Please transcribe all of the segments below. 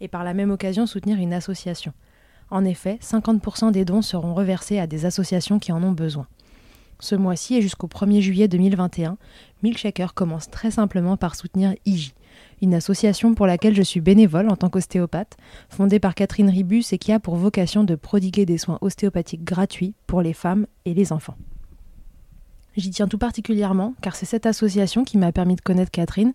et par la même occasion soutenir une association. En effet, 50% des dons seront reversés à des associations qui en ont besoin. Ce mois-ci et jusqu'au 1er juillet 2021, Milkshaker commence très simplement par soutenir IGI, une association pour laquelle je suis bénévole en tant qu'ostéopathe, fondée par Catherine Ribus et qui a pour vocation de prodiguer des soins ostéopathiques gratuits pour les femmes et les enfants. J'y tiens tout particulièrement car c'est cette association qui m'a permis de connaître Catherine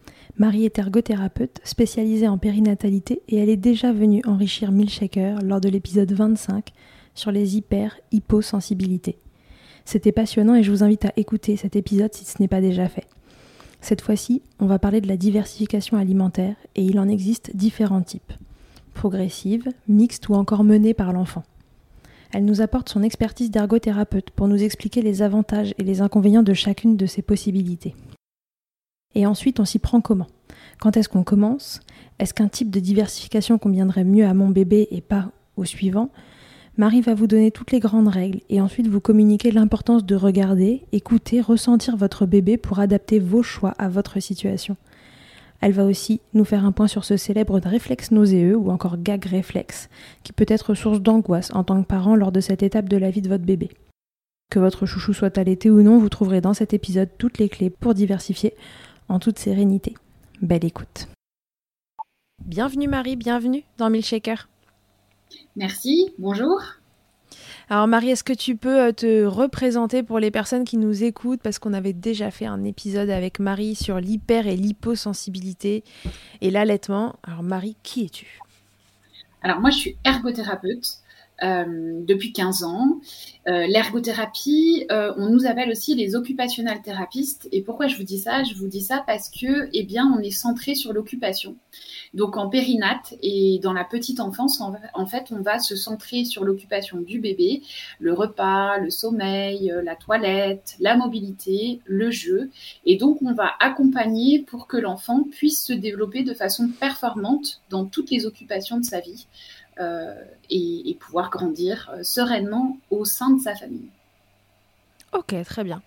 Marie est ergothérapeute spécialisée en périnatalité et elle est déjà venue enrichir Milkshaker lors de l'épisode 25 sur les hyper-hyposensibilités. C'était passionnant et je vous invite à écouter cet épisode si ce n'est pas déjà fait. Cette fois-ci, on va parler de la diversification alimentaire et il en existe différents types. Progressive, mixte ou encore menée par l'enfant. Elle nous apporte son expertise d'ergothérapeute pour nous expliquer les avantages et les inconvénients de chacune de ces possibilités. Et ensuite, on s'y prend comment? Quand est-ce qu'on commence? Est-ce qu'un type de diversification conviendrait mieux à mon bébé et pas au suivant? Marie va vous donner toutes les grandes règles et ensuite vous communiquer l'importance de regarder, écouter, ressentir votre bébé pour adapter vos choix à votre situation. Elle va aussi nous faire un point sur ce célèbre réflexe nauséeux ou encore gag réflexe, qui peut être source d'angoisse en tant que parent lors de cette étape de la vie de votre bébé. Que votre chouchou soit allaité ou non, vous trouverez dans cet épisode toutes les clés pour diversifier en toute sérénité. Belle écoute. Bienvenue Marie, bienvenue dans Milkshaker. Merci, bonjour. Alors Marie, est-ce que tu peux euh, te représenter pour les personnes qui nous écoutent? Parce qu'on avait déjà fait un épisode avec Marie sur l'hyper et l'hyposensibilité et l'allaitement. Alors Marie, qui es-tu? Alors moi je suis ergothérapeute. Euh, depuis 15 ans. Euh, l'ergothérapie, euh, on nous appelle aussi les occupationnels thérapistes. Et pourquoi je vous dis ça? Je vous dis ça parce que, eh bien, on est centré sur l'occupation. Donc en périnate et dans la petite enfance, en, fait, on va se centrer sur l'occupation du bébé, le repas, le sommeil, la toilette, la mobilité, le jeu. Et donc on va accompagner pour que l'enfant puisse se développer de façon performante dans toutes les occupations de sa vie. Euh, et, pouvoir grandir euh, sereinement au sein de sa famille. Ok, très bien.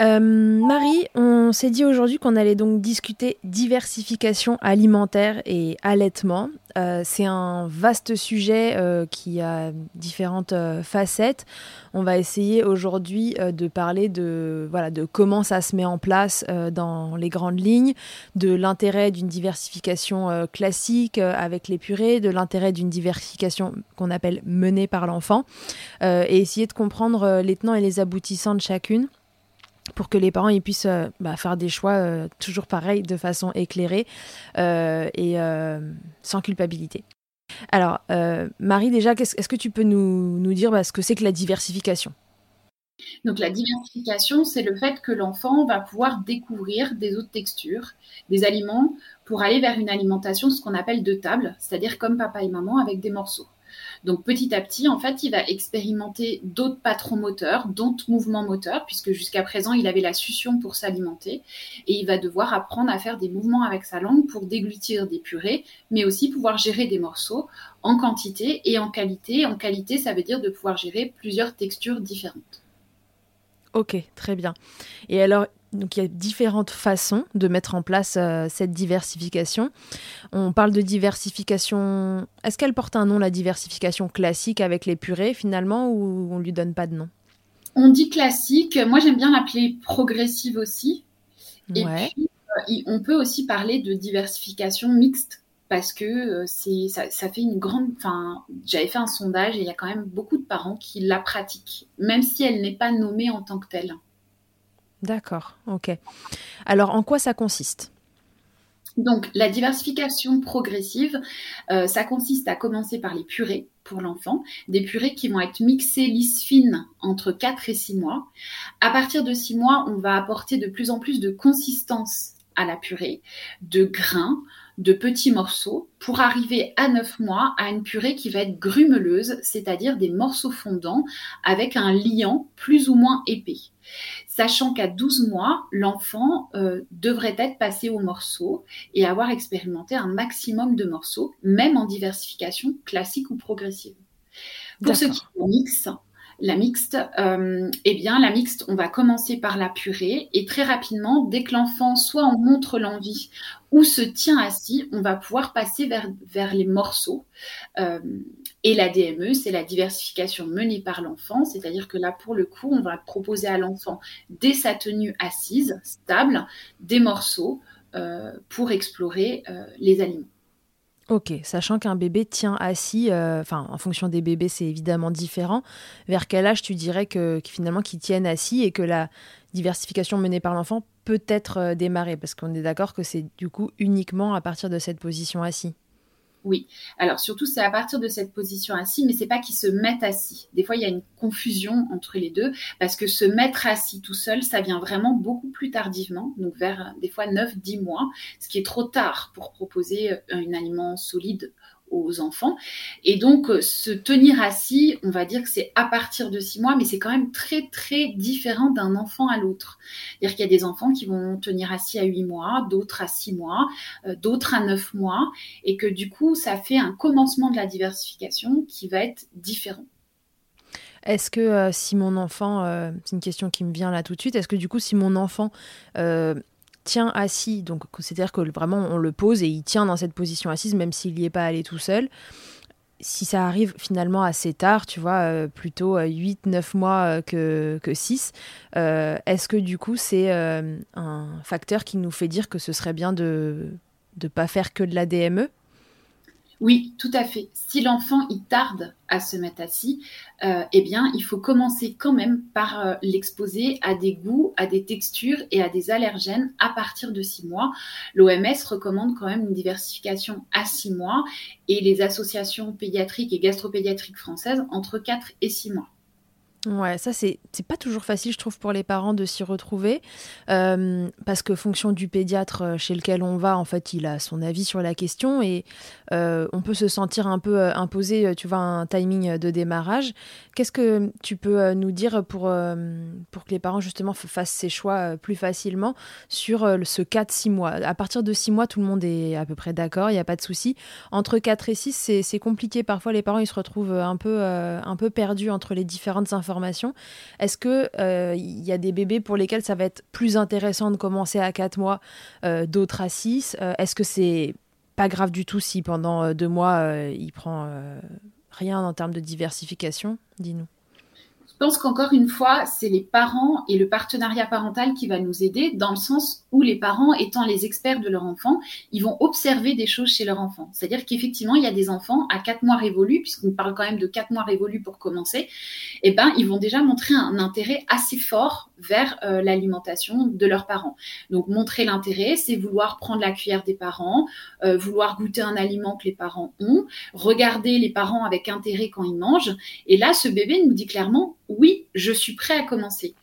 Euh, Marie, on s'est dit aujourd'hui qu'on allait donc discuter diversification alimentaire et allaitement. Euh, c'est un vaste sujet euh, qui a différentes facettes. On va essayer aujourd'hui de parler de, voilà, de comment ça se met en place dans les grandes lignes, de l'intérêt d'une diversification classique avec les purées, de l'intérêt d'une diversification qu'on appelle menée par l'enfant, et essayer de comprendre les tenants et les aboutissants de chacune pour que les parents ils puissent euh, bah, faire des choix euh, toujours pareils, de façon éclairée euh, et sans culpabilité. Alors, Marie, déjà, est-ce que tu peux nous, dire bah, ce que c'est que la diversification? Donc la diversification, c'est le fait que l'enfant va pouvoir découvrir des autres textures, des aliments, pour aller vers une alimentation, ce qu'on appelle de table, c'est-à-dire comme papa et maman avec des morceaux. Donc petit à petit, en fait, il va expérimenter d'autres patrons moteurs, d'autres mouvements moteurs, puisque jusqu'à présent, il avait la succion pour s'alimenter, et il va devoir apprendre à faire des mouvements avec sa langue pour déglutir des purées, mais aussi pouvoir gérer des morceaux en quantité et en qualité. En qualité, ça veut dire de pouvoir gérer plusieurs textures différentes. Ok, très bien. Et alors, donc il y a différentes façons de mettre en place euh, cette diversification. On parle de diversification. Est-ce qu'elle porte un nom, la diversification classique avec les purées finalement, ou on lui donne pas de nom? On dit classique. Moi j'aime bien l'appeler progressive aussi. Et puis euh, on peut aussi parler de diversification mixte parce que euh, c'est ça, ça, fait une grande. Enfin, j'avais fait un sondage et il y a quand même beaucoup de parents qui la pratiquent, même si elle n'est pas nommée en tant que telle. D'accord, ok. Alors, en quoi ça consiste? Donc, la diversification progressive, euh, ça consiste à commencer par les purées pour l'enfant, des purées qui vont être mixées lisses fines entre 4 et 6 mois. À partir de 6 mois, on va apporter de plus en plus de consistance à la purée, de grains, de petits morceaux, pour arriver à 9 mois à une purée qui va être grumeleuse, c'est-à-dire des morceaux fondants avec un liant plus ou moins épais sachant qu'à 12 mois, l'enfant euh, devrait être passé au morceau et avoir expérimenté un maximum de morceaux, même en diversification classique ou progressive. Pour ce qui est mix, la mixte, euh, eh bien, la mixte, on va commencer par la purée et très rapidement, dès que l'enfant soit en montre l'envie ou se tient assis, on va pouvoir passer vers, vers les morceaux. Euh, et la DME, c'est la diversification menée par l'enfant, c'est-à-dire que là, pour le coup, on va proposer à l'enfant, dès sa tenue assise, stable, des morceaux euh, pour explorer les aliments. Ok, sachant qu'un bébé tient assis, euh, enfin en fonction des bébés c'est évidemment différent, vers quel âge tu dirais que, finalement qu'ils tiennent assis et que la diversification menée par l'enfant peut être euh, démarrée? Parce qu'on est d'accord que c'est du coup uniquement à partir de cette position assis. Oui. Alors surtout, c'est à partir de cette position assis, mais c'est pas qu'ils se mettent assis. Des fois, il y a une confusion entre les deux, parce que se mettre assis tout seul, ça vient vraiment beaucoup plus tardivement, donc vers des fois 9-10 mois, ce qui est trop tard pour proposer euh, un aliment solide aux enfants. Et donc, euh, se tenir assis, on va dire que c'est à partir de six mois, mais c'est quand même très, très différent d'un enfant à l'autre. C'est-à-dire qu'il y a des enfants qui vont tenir assis à huit mois, d'autres à six mois, euh, d'autres à neuf mois, et que du coup, ça fait un commencement de la diversification qui va être différent. Est-ce que euh, si mon enfant, c'est une question qui me vient là tout de suite, est-ce que du coup si mon enfant tient assis, donc c'est-à-dire que vraiment on le pose et il tient dans cette position assise, même s'il n'y est pas allé tout seul. Si ça arrive finalement assez tard, tu vois, euh, plutôt 8-9 euh, mois euh, que, que 6, est-ce que du coup c'est un facteur qui nous fait dire que ce serait bien de ne pas faire que de la DME oui, tout à fait. Si l'enfant il tarde à se mettre assis, euh, eh bien, il faut commencer quand même par euh, l'exposer à des goûts, à des textures et à des allergènes à partir de six mois. L'OMS recommande quand même une diversification à six mois et les associations pédiatriques et gastropédiatriques françaises entre 4 et 6 mois. Ouais, ça c'est pas toujours facile, je trouve, pour les parents de s'y retrouver, euh, parce que fonction du pédiatre euh, chez lequel on va, en fait, il a son avis sur la question et euh, on peut se sentir un peu imposé, tu vois, un timing de démarrage. Qu'est-ce que tu peux nous dire pour, pour que les parents justement fassent ces choix plus facilement sur ce 4-6 mois? À partir de 6 mois, tout le monde est à peu près d'accord, il n'y a pas de souci. Entre 4 et 6, c'est compliqué. Parfois, les parents ils se retrouvent un peu, un peu perdus entre les différentes informations est-ce que il euh, y a des bébés pour lesquels ça va être plus intéressant de commencer à 4 mois, euh, d'autres à 6 euh, Est-ce que c'est pas grave du tout si pendant deux mois il prend rien en termes de diversification? Dis-nous. Je pense qu'encore une fois, c'est les parents et le partenariat parental qui va nous aider dans le sens où les parents, étant les experts de leur enfant, ils vont observer des choses chez leur enfant. C'est-à-dire qu'effectivement, il y a des enfants à quatre mois révolus, puisqu'on parle quand même de quatre mois révolus pour commencer, eh ben, ils vont déjà montrer un intérêt assez fort vers euh, l'alimentation de leurs parents. Donc, montrer l'intérêt, c'est vouloir prendre la cuillère des parents, euh, vouloir goûter un aliment que les parents ont, regarder les parents avec intérêt quand ils mangent. Et là, ce bébé nous dit clairement, oui, je suis prêt à commencer.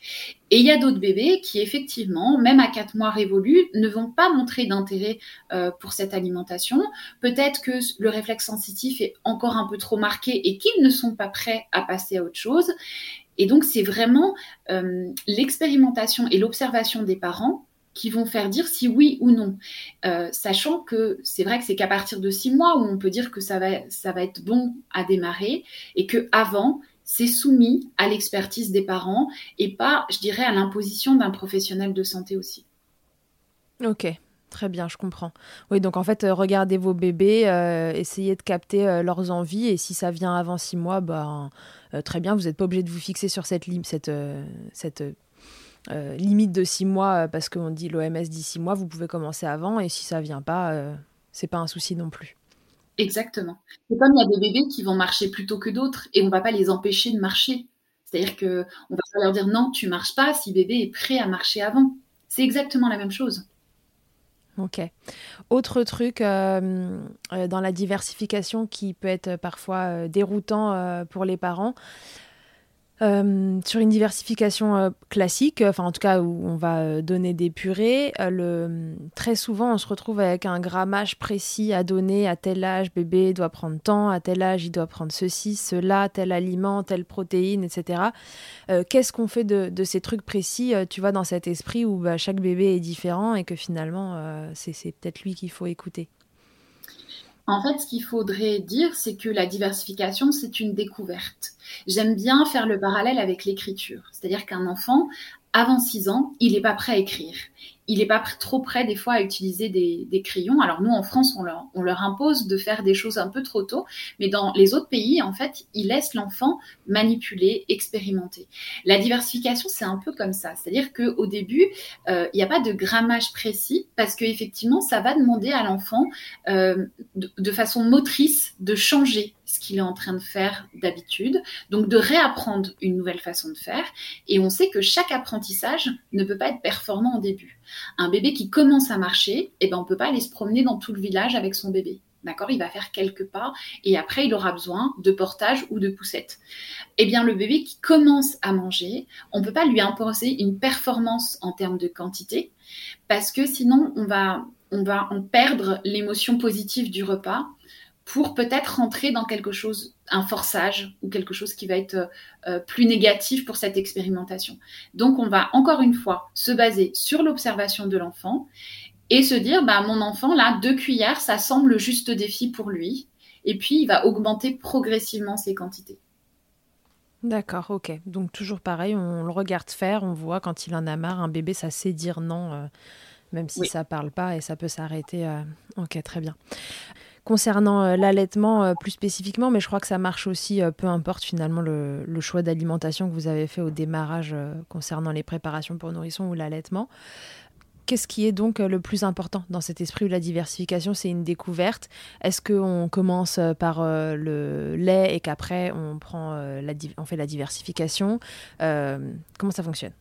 Et il y a d'autres bébés qui, effectivement, même à 4 mois révolus, ne vont pas montrer d'intérêt euh, pour cette alimentation. Peut-être que le réflexe sensitif est encore un peu trop marqué et qu'ils ne sont pas prêts à passer à autre chose. Et donc, c'est vraiment euh, l'expérimentation et l'observation des parents qui vont faire dire si oui ou non. Euh, sachant que c'est vrai que c'est qu'à partir de six mois où on peut dire que ça va, ça va être bon à démarrer et que avant c'est soumis à l'expertise des parents et pas, je dirais, à l'imposition d'un professionnel de santé aussi. Ok, très bien, je comprends. Oui, donc en fait, euh, regardez vos bébés, essayez de capter leurs envies et si ça vient avant six mois, bah, très bien, vous n'êtes pas obligé de vous fixer sur cette, cette euh, limite de six mois euh, parce qu'on dit l'OMS dit six mois, vous pouvez commencer avant et si ça vient pas, euh, c'est pas un souci non plus. Exactement. C'est comme il y a des bébés qui vont marcher plus tôt que d'autres et on va pas les empêcher de marcher. C'est-à-dire que on va pas leur dire non, tu marches pas si bébé est prêt à marcher avant. C'est exactement la même chose. Ok. Autre truc dans la diversification qui peut être parfois déroutant pour les parents, euh, sur une diversification euh, classique, enfin en tout cas où on va euh, donner des purées, le, très souvent on se retrouve avec un grammage précis à donner à tel âge bébé doit prendre tant, à tel âge il doit prendre ceci, cela, tel aliment, telle protéine, etc. Qu'est-ce qu'on fait de, ces trucs précis, tu vois, dans cet esprit où bah, chaque bébé est différent et que finalement c'est peut-être lui qu'il faut écouter? En fait, ce qu'il faudrait dire, c'est que la diversification, c'est une découverte. J'aime bien faire le parallèle avec l'écriture. C'est-à-dire qu'un enfant, avant 6 ans, il n'est pas prêt à écrire il n'est pas trop prêt des fois à utiliser des, crayons. Alors nous, en France, on leur, impose de faire des choses un peu trop tôt, mais dans les autres pays, en fait, ils laissent l'enfant manipuler, expérimenter. La diversification, c'est un peu comme ça. C'est-à-dire qu'au début, euh, il n'y a pas de grammage précis, parce qu'effectivement, ça va demander à l'enfant, euh, de, façon motrice, de changer ce qu'il est en train de faire d'habitude, donc de réapprendre une nouvelle façon de faire. Et on sait que chaque apprentissage ne peut pas être performant au début. Un bébé qui commence à marcher, eh ben, on ne peut pas aller se promener dans tout le village avec son bébé. D'accord? Il va faire quelques pas et après, il aura besoin de portage ou de poussette. Eh bien, le bébé qui commence à manger, on ne peut pas lui imposer une performance en termes de quantité parce que sinon, on va, on va en perdre l'émotion positive du repas pour peut-être rentrer dans quelque chose, un forçage ou quelque chose qui va être euh, plus négatif pour cette expérimentation. Donc on va encore une fois se baser sur l'observation de l'enfant et se dire, bah, mon enfant, là, deux cuillères, ça semble le juste défi pour lui. Et puis, il va augmenter progressivement ses quantités. D'accord, ok. Donc toujours pareil, on le regarde faire, on voit quand il en a marre, un bébé, ça sait dire non, euh, même si ça parle pas et ça peut s'arrêter. Euh, ok, très bien concernant euh, l'allaitement euh, plus spécifiquement, mais je crois que ça marche aussi, euh, peu importe finalement le, choix d'alimentation que vous avez fait au démarrage concernant les préparations pour nourrissons ou l'allaitement. Qu'est-ce qui est donc le plus important dans cet esprit où la diversification, c'est une découverte. Est-ce qu'on commence par le lait et qu'après on, on fait la diversification? Comment ça fonctionne?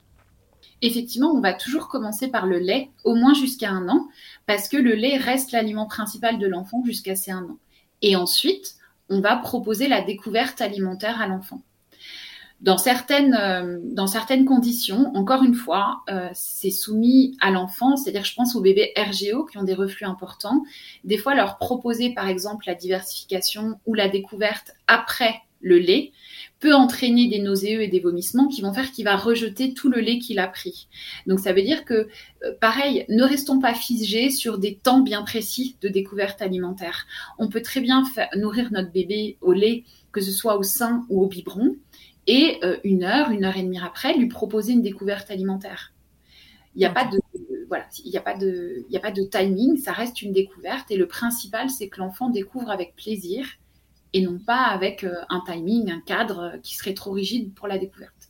Effectivement, on va toujours commencer par le lait, au moins jusqu'à un an, parce que le lait reste l'aliment principal de l'enfant jusqu'à ces un an. Et ensuite, on va proposer la découverte alimentaire à l'enfant. Dans certaines, euh, conditions, encore une fois, euh, c'est soumis à l'enfant, c'est-à-dire je pense aux bébés RGO qui ont des reflux importants. Des fois, leur proposer par exemple la diversification ou la découverte après le lait peut entraîner des nauséeux et des vomissements qui vont faire qu'il va rejeter tout le lait qu'il a pris. Donc ça veut dire que, euh, pareil, ne restons pas figés sur des temps bien précis de découverte alimentaire. On peut très bien nourrir notre bébé au lait, que ce soit au sein ou au biberon, et euh, une heure, une heure et demie après, lui proposer une découverte alimentaire. Il n'y a pas de voilà, il a a pas de timing, ça reste une découverte et le principal c'est que l'enfant découvre avec plaisir et non pas avec euh, un timing, un cadre qui serait trop rigide pour la découverte.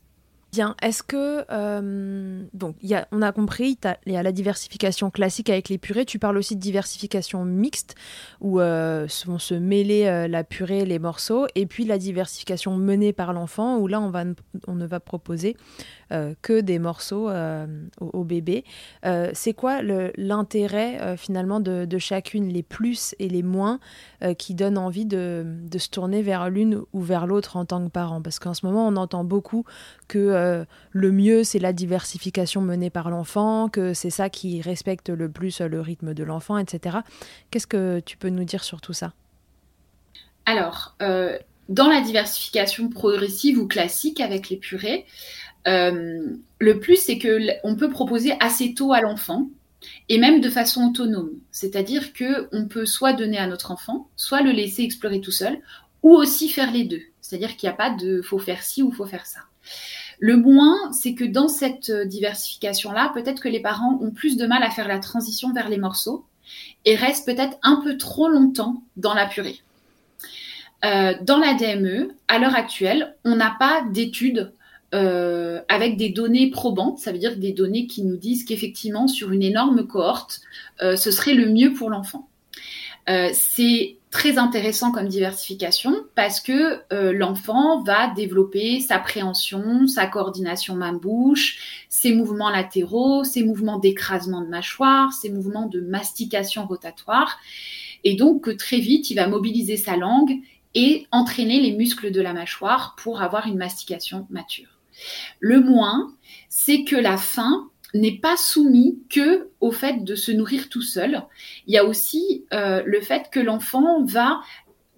Bien, est-ce que euh, donc y a, on a compris, il y a la diversification classique avec les purées. Tu parles aussi de diversification mixte où euh, vont se mêler euh, la purée, les morceaux, et puis la diversification menée par l'enfant où là on va on ne va proposer que des morceaux au, bébé. C'est quoi l'intérêt finalement de, chacune, les plus et les moins, qui donnent envie de, se tourner vers l'une ou vers l'autre en tant que parent? Parce qu'en ce moment, on entend beaucoup que le mieux, c'est la diversification menée par l'enfant, que c'est ça qui respecte le plus le rythme de l'enfant, etc. Qu'est-ce que tu peux nous dire sur tout ça? Alors, dans la diversification progressive ou classique avec les purées, euh, le plus, c'est que on peut proposer assez tôt à l'enfant et même de façon autonome. C'est-à-dire que on peut soit donner à notre enfant, soit le laisser explorer tout seul, ou aussi faire les deux. C'est-à-dire qu'il n'y a pas de faut faire ci ou faut faire ça. Le moins, c'est que dans cette diversification-là, peut-être que les parents ont plus de mal à faire la transition vers les morceaux et restent peut-être un peu trop longtemps dans la purée. Euh, dans la DME, à l'heure actuelle, on n'a pas d'études euh, avec des données probantes, ça veut dire des données qui nous disent qu'effectivement, sur une énorme cohorte, euh, ce serait le mieux pour l'enfant. Euh, c'est très intéressant comme diversification parce que l'enfant va développer sa préhension, sa coordination main-bouche, ses mouvements latéraux, ses mouvements d'écrasement de mâchoire, ses mouvements de mastication rotatoire. Et donc, très vite, il va mobiliser sa langue et entraîner les muscles de la mâchoire pour avoir une mastication mature. Le moins, c'est que la faim n'est pas soumise que au fait de se nourrir tout seul. Il y a aussi euh, le fait que l'enfant va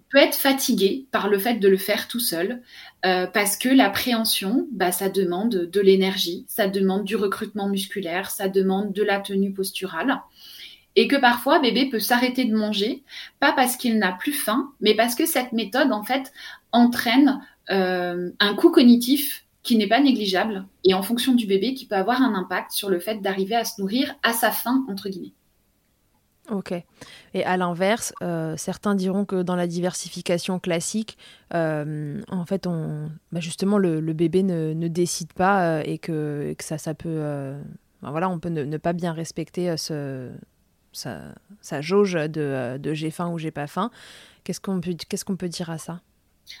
peut être fatigué par le fait de le faire tout seul, euh, parce que l'appréhension, bah, ça demande de l'énergie, ça demande du recrutement musculaire, ça demande de la tenue posturale. Et que parfois, bébé peut s'arrêter de manger, pas parce qu'il n'a plus faim, mais parce que cette méthode, en fait, entraîne euh, un coût cognitif qui n'est pas négligeable et en fonction du bébé qui peut avoir un impact sur le fait d'arriver à se nourrir à sa faim, entre guillemets. Ok. Et à l'inverse, euh, certains diront que dans la diversification classique, euh, en fait, on, bah, justement, le, bébé ne, décide pas euh, et, que, que, ça, ça peut, bah, voilà, on peut ne, pas bien respecter ce, sa, jauge de, de j'ai faim ou j'ai pas faim. Qu'est-ce qu'on peut, qu'est-ce qu'on peut dire à ça?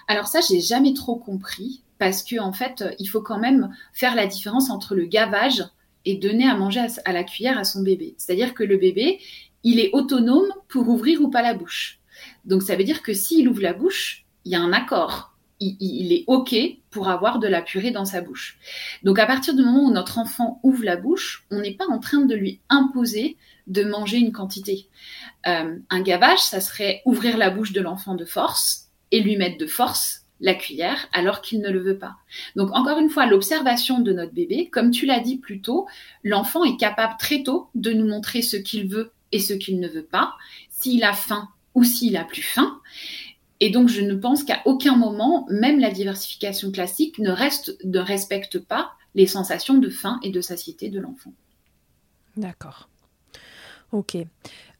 Alors ça, j'ai jamais trop compris parce que en fait, il faut quand même faire la différence entre le gavage et donner à manger à, la cuillère à son bébé. C'est-à-dire que le bébé, il est autonome pour ouvrir ou pas la bouche. Donc ça veut dire que s'il ouvre la bouche, il y a un accord. Il, est OK pour avoir de la purée dans sa bouche. Donc à partir du moment où notre enfant ouvre la bouche, on n'est pas en train de lui imposer de manger une quantité. Euh, un gavage, ça serait ouvrir la bouche de l'enfant de force et lui mettre de force la cuillère alors qu'il ne le veut pas. Donc encore une fois, l'observation de notre bébé, comme tu l'as dit plus tôt, l'enfant est capable très tôt de nous montrer ce qu'il veut et ce qu'il ne veut pas, s'il a faim ou s'il a plus faim. Et donc je ne pense qu'à aucun moment, même la diversification classique ne, reste, ne respecte pas les sensations de faim et de satiété de l'enfant. D'accord. Ok.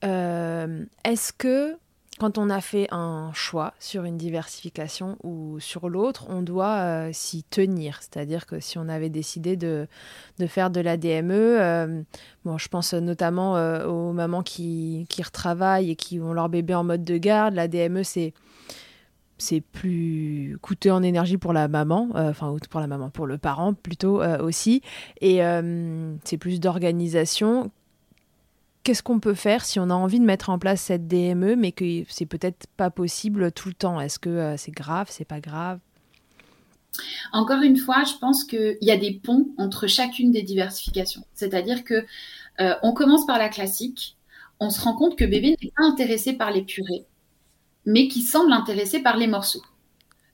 Euh, est-ce que quand on a fait un choix sur une diversification ou sur l'autre, on doit euh, s'y tenir. C'est-à-dire que si on avait décidé de, de faire de la DME, euh, bon, je pense notamment euh, aux mamans qui, qui retravaillent et qui ont leur bébé en mode de garde. La DME, c'est c'est plus coûteux en énergie pour la maman, enfin pour la maman, pour le parent plutôt aussi, et c'est plus d'organisation qu'est-ce qu'on peut faire si on a envie de mettre en place cette DME, mais que c'est peut-être pas possible tout le temps? Est-ce que euh, c'est grave, c'est pas grave? Encore une fois, je pense qu'il y a des ponts entre chacune des diversifications. C'est-à-dire que euh, on commence par la classique, on se rend compte que bébé n'est pas intéressé par les purées, mais qui semble intéressé par les morceaux.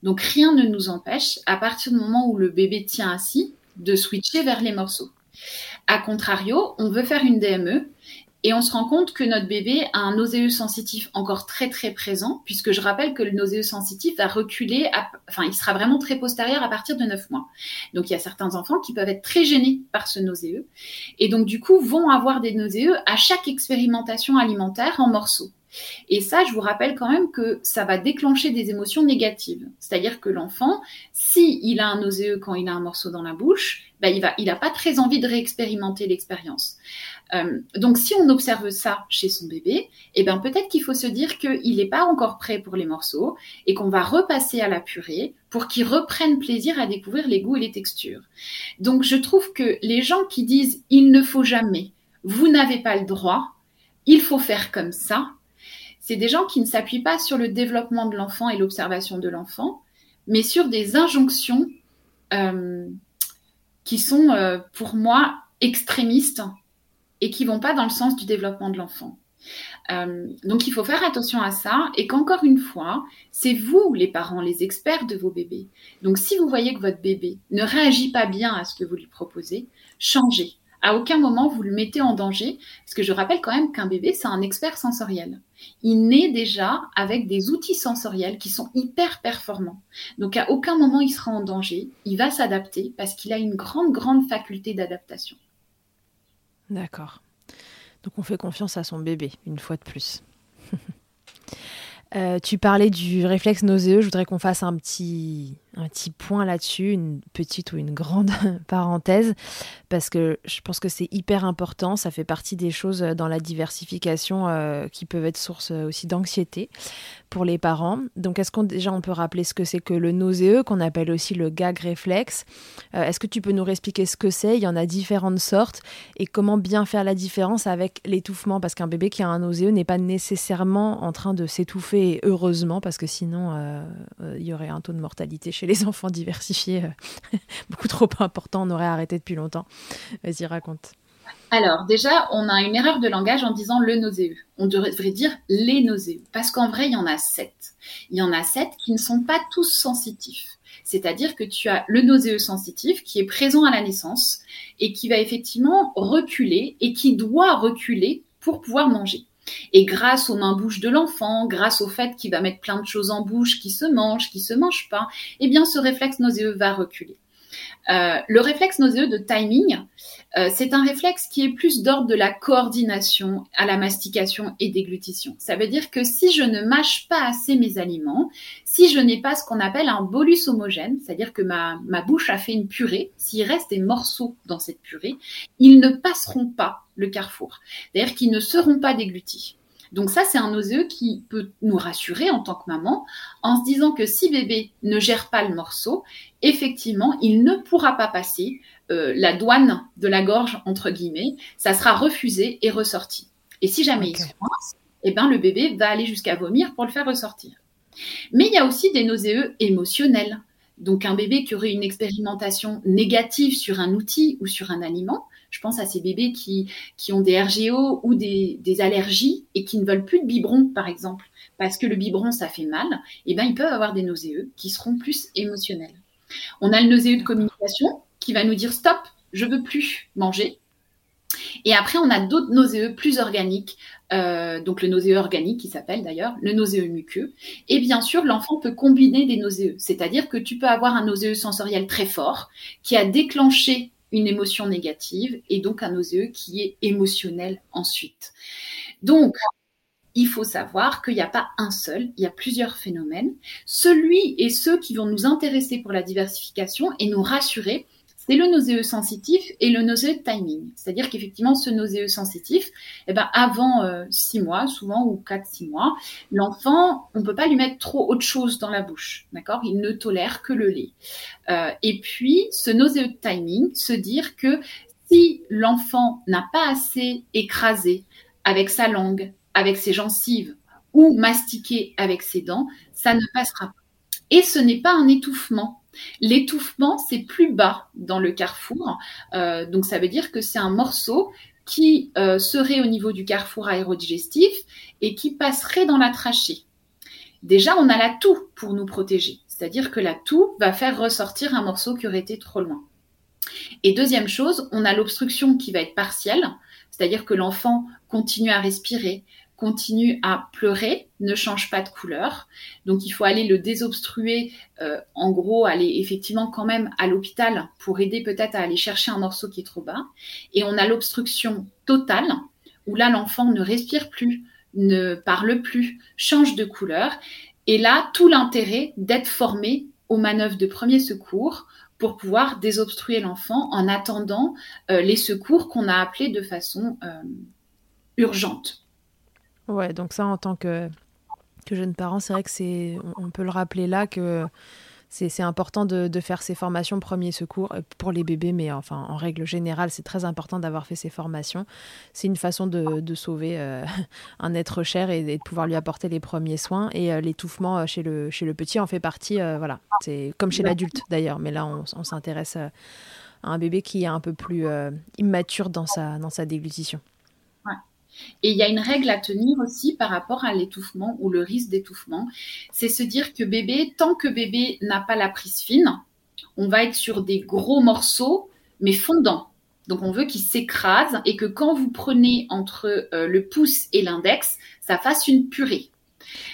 Donc rien ne nous empêche, à partir du moment où le bébé tient assis, de switcher vers les morceaux. A contrario, on veut faire une DME et on se rend compte que notre bébé a un nauséeux sensitif encore très très présent, puisque je rappelle que le nauséeux sensitif va reculer, enfin il sera vraiment très postérieur à partir de 9 mois. Donc il y a certains enfants qui peuvent être très gênés par ce nauséeux, et donc du coup vont avoir des nauséeux à chaque expérimentation alimentaire en morceaux. Et ça, je vous rappelle quand même que ça va déclencher des émotions négatives. C'est-à-dire que l'enfant, si il a un nauséeux quand il a un morceau dans la bouche, ben il va, il n'a pas très envie de réexpérimenter l'expérience. Euh, donc, si on observe ça chez son bébé, eh ben peut-être qu'il faut se dire qu'il n'est pas encore prêt pour les morceaux et qu'on va repasser à la purée pour qu'il reprenne plaisir à découvrir les goûts et les textures. Donc, je trouve que les gens qui disent il ne faut jamais, vous n'avez pas le droit, il faut faire comme ça, c'est des gens qui ne s'appuient pas sur le développement de l'enfant et l'observation de l'enfant, mais sur des injonctions euh, qui sont, euh, pour moi, extrémistes et qui vont pas dans le sens du développement de l'enfant. Euh, donc il faut faire attention à ça et qu'encore une fois, c'est vous les parents, les experts de vos bébés. Donc si vous voyez que votre bébé ne réagit pas bien à ce que vous lui proposez, changez. À aucun moment vous le mettez en danger, parce que je rappelle quand même qu'un bébé, c'est un expert sensoriel. Il naît déjà avec des outils sensoriels qui sont hyper performants. Donc à aucun moment il sera en danger, il va s'adapter parce qu'il a une grande, grande faculté d'adaptation. D'accord. Donc on fait confiance à son bébé, une fois de plus. Euh, tu parlais du réflexe nauséeux, je voudrais qu'on fasse un petit, un petit point là-dessus, une petite ou une grande parenthèse, parce que je pense que c'est hyper important, ça fait partie des choses dans la diversification euh, qui peuvent être source aussi d'anxiété pour les parents. Donc est-ce qu'on déjà on peut rappeler ce que c'est que le nauséeux, qu'on appelle aussi le gag réflexe? Euh, Est-ce que tu peux nous expliquer ce que c'est? Il y en a différentes sortes, et comment bien faire la différence avec l'étouffement, parce qu'un bébé qui a un nauséeux n'est pas nécessairement en train de s'étouffer heureusement, parce que sinon, euh, euh, il y aurait un taux de mortalité chez les enfants diversifiés euh, beaucoup trop important. On aurait arrêté depuis longtemps. Vas-y, raconte. Alors, déjà, on a une erreur de langage en disant le nauséeux. On devrait dire les nauséeux, parce qu'en vrai, il y en a sept. Il y en a sept qui ne sont pas tous sensitifs. C'est-à-dire que tu as le nauséeux sensitif qui est présent à la naissance et qui va effectivement reculer et qui doit reculer pour pouvoir manger. Et grâce aux mains-bouches de l'enfant, grâce au fait qu'il va mettre plein de choses en bouche qui se mangent, qui se mangent pas, eh bien ce réflexe nauséeux va reculer. Euh, le réflexe nauséeux de timing, euh, c'est un réflexe qui est plus d'ordre de la coordination à la mastication et déglutition. Ça veut dire que si je ne mâche pas assez mes aliments, si je n'ai pas ce qu'on appelle un bolus homogène, c'est-à-dire que ma, ma bouche a fait une purée, s'il reste des morceaux dans cette purée, ils ne passeront pas le carrefour. C'est-à-dire qu'ils ne seront pas déglutis. Donc ça, c'est un nauséeux qui peut nous rassurer en tant que maman en se disant que si bébé ne gère pas le morceau, effectivement, il ne pourra pas passer euh, la douane de la gorge, entre guillemets. Ça sera refusé et ressorti. Et si jamais il se coince, eh ben, le bébé va aller jusqu'à vomir pour le faire ressortir. Mais il y a aussi des nauséeux émotionnels. Donc un bébé qui aurait une expérimentation négative sur un outil ou sur un aliment, je pense à ces bébés qui, ont des RGO ou des, allergies et qui ne veulent plus de biberon, par exemple, parce que le biberon, ça fait mal, et eh ben, ils peuvent avoir des nauséeux qui seront plus émotionnels. On a le nauséeux de communication qui va nous dire stop, je veux plus manger. Et après, on a d'autres nauséeux plus organiques, euh, donc le nauséeux organique qui s'appelle d'ailleurs le nauséeux muqueux. Et bien sûr, l'enfant peut combiner des nauséeux, c'est-à-dire que tu peux avoir un nauséeux sensoriel très fort qui a déclenché une émotion négative et donc un nauséeux qui est émotionnel ensuite. Donc, il faut savoir qu'il n'y a pas un seul, il y a plusieurs phénomènes. Celui et ceux qui vont nous intéresser pour la diversification et nous rassurer, c'est le nauséeux sensitif et le nauséeux timing. C'est-à-dire qu'effectivement, ce nauséeux sensitif, eh ben, avant euh, six mois, souvent, ou quatre, six mois, l'enfant, on ne peut pas lui mettre trop autre chose dans la bouche. D'accord? Il ne tolère que le lait. Euh, et puis, ce nauséeux timing, se dire que si l'enfant n'a pas assez écrasé avec sa langue, avec ses gencives ou mastiqué avec ses dents, ça ne passera pas. Et ce n'est pas un étouffement L'étouffement, c'est plus bas dans le carrefour. Euh, donc ça veut dire que c'est un morceau qui euh, serait au niveau du carrefour aérodigestif et qui passerait dans la trachée. Déjà, on a la toux pour nous protéger. C'est-à-dire que la toux va faire ressortir un morceau qui aurait été trop loin. Et deuxième chose, on a l'obstruction qui va être partielle, c'est-à-dire que l'enfant continue à respirer, continue à pleurer, ne change pas de couleur. Donc il faut aller le désobstruer, euh, en gros aller effectivement quand même à l'hôpital pour aider peut-être à aller chercher un morceau qui est trop bas. Et on a l'obstruction totale, où là l'enfant ne respire plus, ne parle plus, change de couleur. Et là, tout l'intérêt d'être formé aux manœuvres de premier secours pour pouvoir désobstruer l'enfant en attendant euh, les secours qu'on a appelés de façon euh, urgente. Ouais, donc ça en tant que, jeune parent, c'est vrai que c'est, on peut le rappeler là que c'est important de, faire ces formations premier secours euh, pour les bébés, mais enfin en règle générale, c'est très important d'avoir fait ces formations. C'est une façon de, sauver euh, un être cher et, de pouvoir lui apporter les premiers soins. Et euh, l'étouffement chez le, petit en fait partie. voilà, c'est comme chez l'adulte d'ailleurs, mais là on, s'intéresse à un bébé qui est un peu plus immature dans sa déglutition. Et il y a une règle à tenir aussi par rapport à l'étouffement ou le risque d'étouffement. C'est se dire que bébé, tant que bébé n'a pas la prise fine, on va être sur des gros morceaux, mais fondants. Donc on veut qu'il s'écrase et que quand vous prenez entre euh, le pouce et l'index, ça fasse une purée.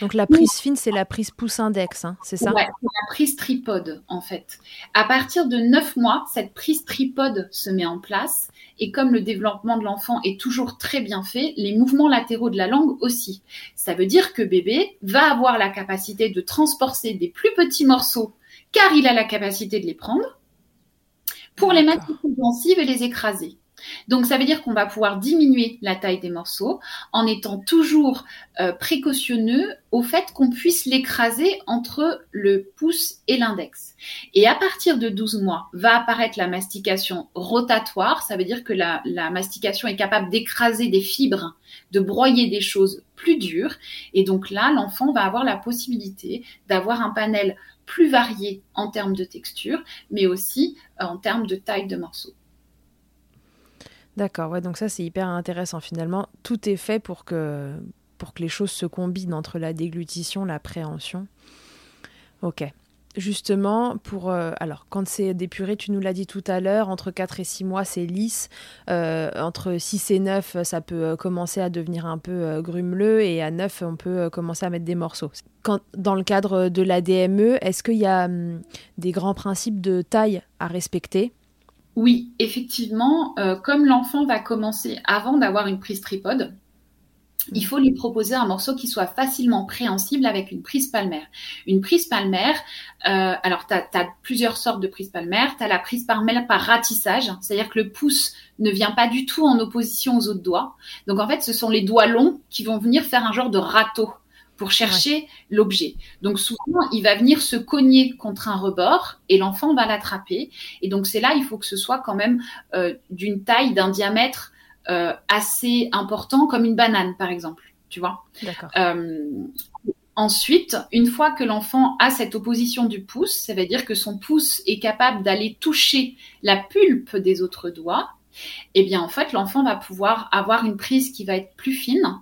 Donc la prise fine, c'est la prise pouce-index, hein, c'est ça? Oui, c'est la prise tripode en fait. À partir de 9 mois, cette prise tripode se met en place et comme le développement de l'enfant est toujours très bien fait, les mouvements latéraux de la langue aussi. Ça veut dire que bébé va avoir la capacité de transporter des plus petits morceaux car il a la capacité de les prendre pour les mettre en et les écraser. Donc ça veut dire qu'on va pouvoir diminuer la taille des morceaux en étant toujours euh, précautionneux au fait qu'on puisse l'écraser entre le pouce et l'index. Et à partir de 12 mois va apparaître la mastication rotatoire, ça veut dire que la, la mastication est capable d'écraser des fibres, de broyer des choses plus dures. Et donc là, l'enfant va avoir la possibilité d'avoir un panel plus varié en termes de texture, mais aussi euh, en termes de taille de morceaux. D'accord, ouais, donc ça c'est hyper intéressant. Finalement, tout est fait pour que, pour que les choses se combinent entre la déglutition, l'appréhension. Ok. Justement, pour. Euh, alors, quand c'est des purées, tu nous l'as dit tout à l'heure, entre 4 et 6 mois, c'est lisse. Euh, entre 6 et 9, ça peut euh, commencer à devenir un peu grumeleux. Et à 9, on peut commencer à mettre des morceaux. Dans le cadre de la DME, est-ce qu'il y a hum, des grands principes de taille à respecter? Oui, effectivement, euh, comme l'enfant va commencer avant d'avoir une prise tripode, il faut lui proposer un morceau qui soit facilement préhensible avec une prise palmaire. Une prise palmaire, euh, alors tu as, plusieurs sortes de prises palmaires. Tu as la prise palmaire par ratissage, c'est-à-dire que le pouce ne vient pas du tout en opposition aux autres doigts. Donc en fait, ce sont les doigts longs qui vont venir faire un genre de râteau pour chercher l'objet. Donc souvent, il va venir se cogner contre un rebord et l'enfant va l'attraper. Et donc c'est là, il faut que ce soit quand même euh, d'une taille, d'un diamètre euh, assez important, comme une banane par exemple. Tu vois euh, Ensuite, une fois que l'enfant a cette opposition du pouce, ça veut dire que son pouce est capable d'aller toucher la pulpe des autres doigts. Eh bien, en fait, l'enfant va pouvoir avoir une prise qui va être plus fine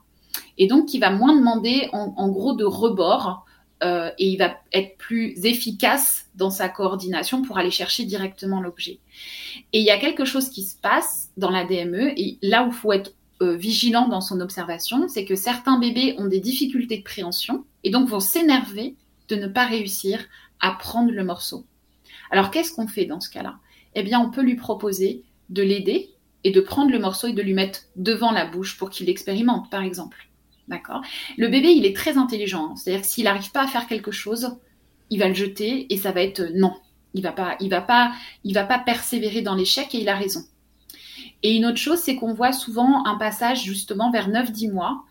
et donc qui va moins demander en, gros de rebord euh, et il va être plus efficace dans sa coordination pour aller chercher directement l'objet. Et il y a quelque chose qui se passe dans la DME et là où il faut être euh, vigilant dans son observation, c'est que certains bébés ont des difficultés de préhension et donc vont s'énerver de ne pas réussir à prendre le morceau. Alors qu'est-ce qu'on fait dans ce cas-là? Eh bien, on peut lui proposer de l'aider et de prendre le morceau et de lui mettre devant la bouche pour qu'il l'expérimente, par exemple. D'accord Le bébé, il est très intelligent. Hein. C'est-à-dire que s'il n'arrive pas à faire quelque chose, il va le jeter et ça va être non. Il va pas, il va pas, il va pas persévérer dans l'échec et il a raison. Et une autre chose, c'est qu'on voit souvent un passage justement vers 9-10 mois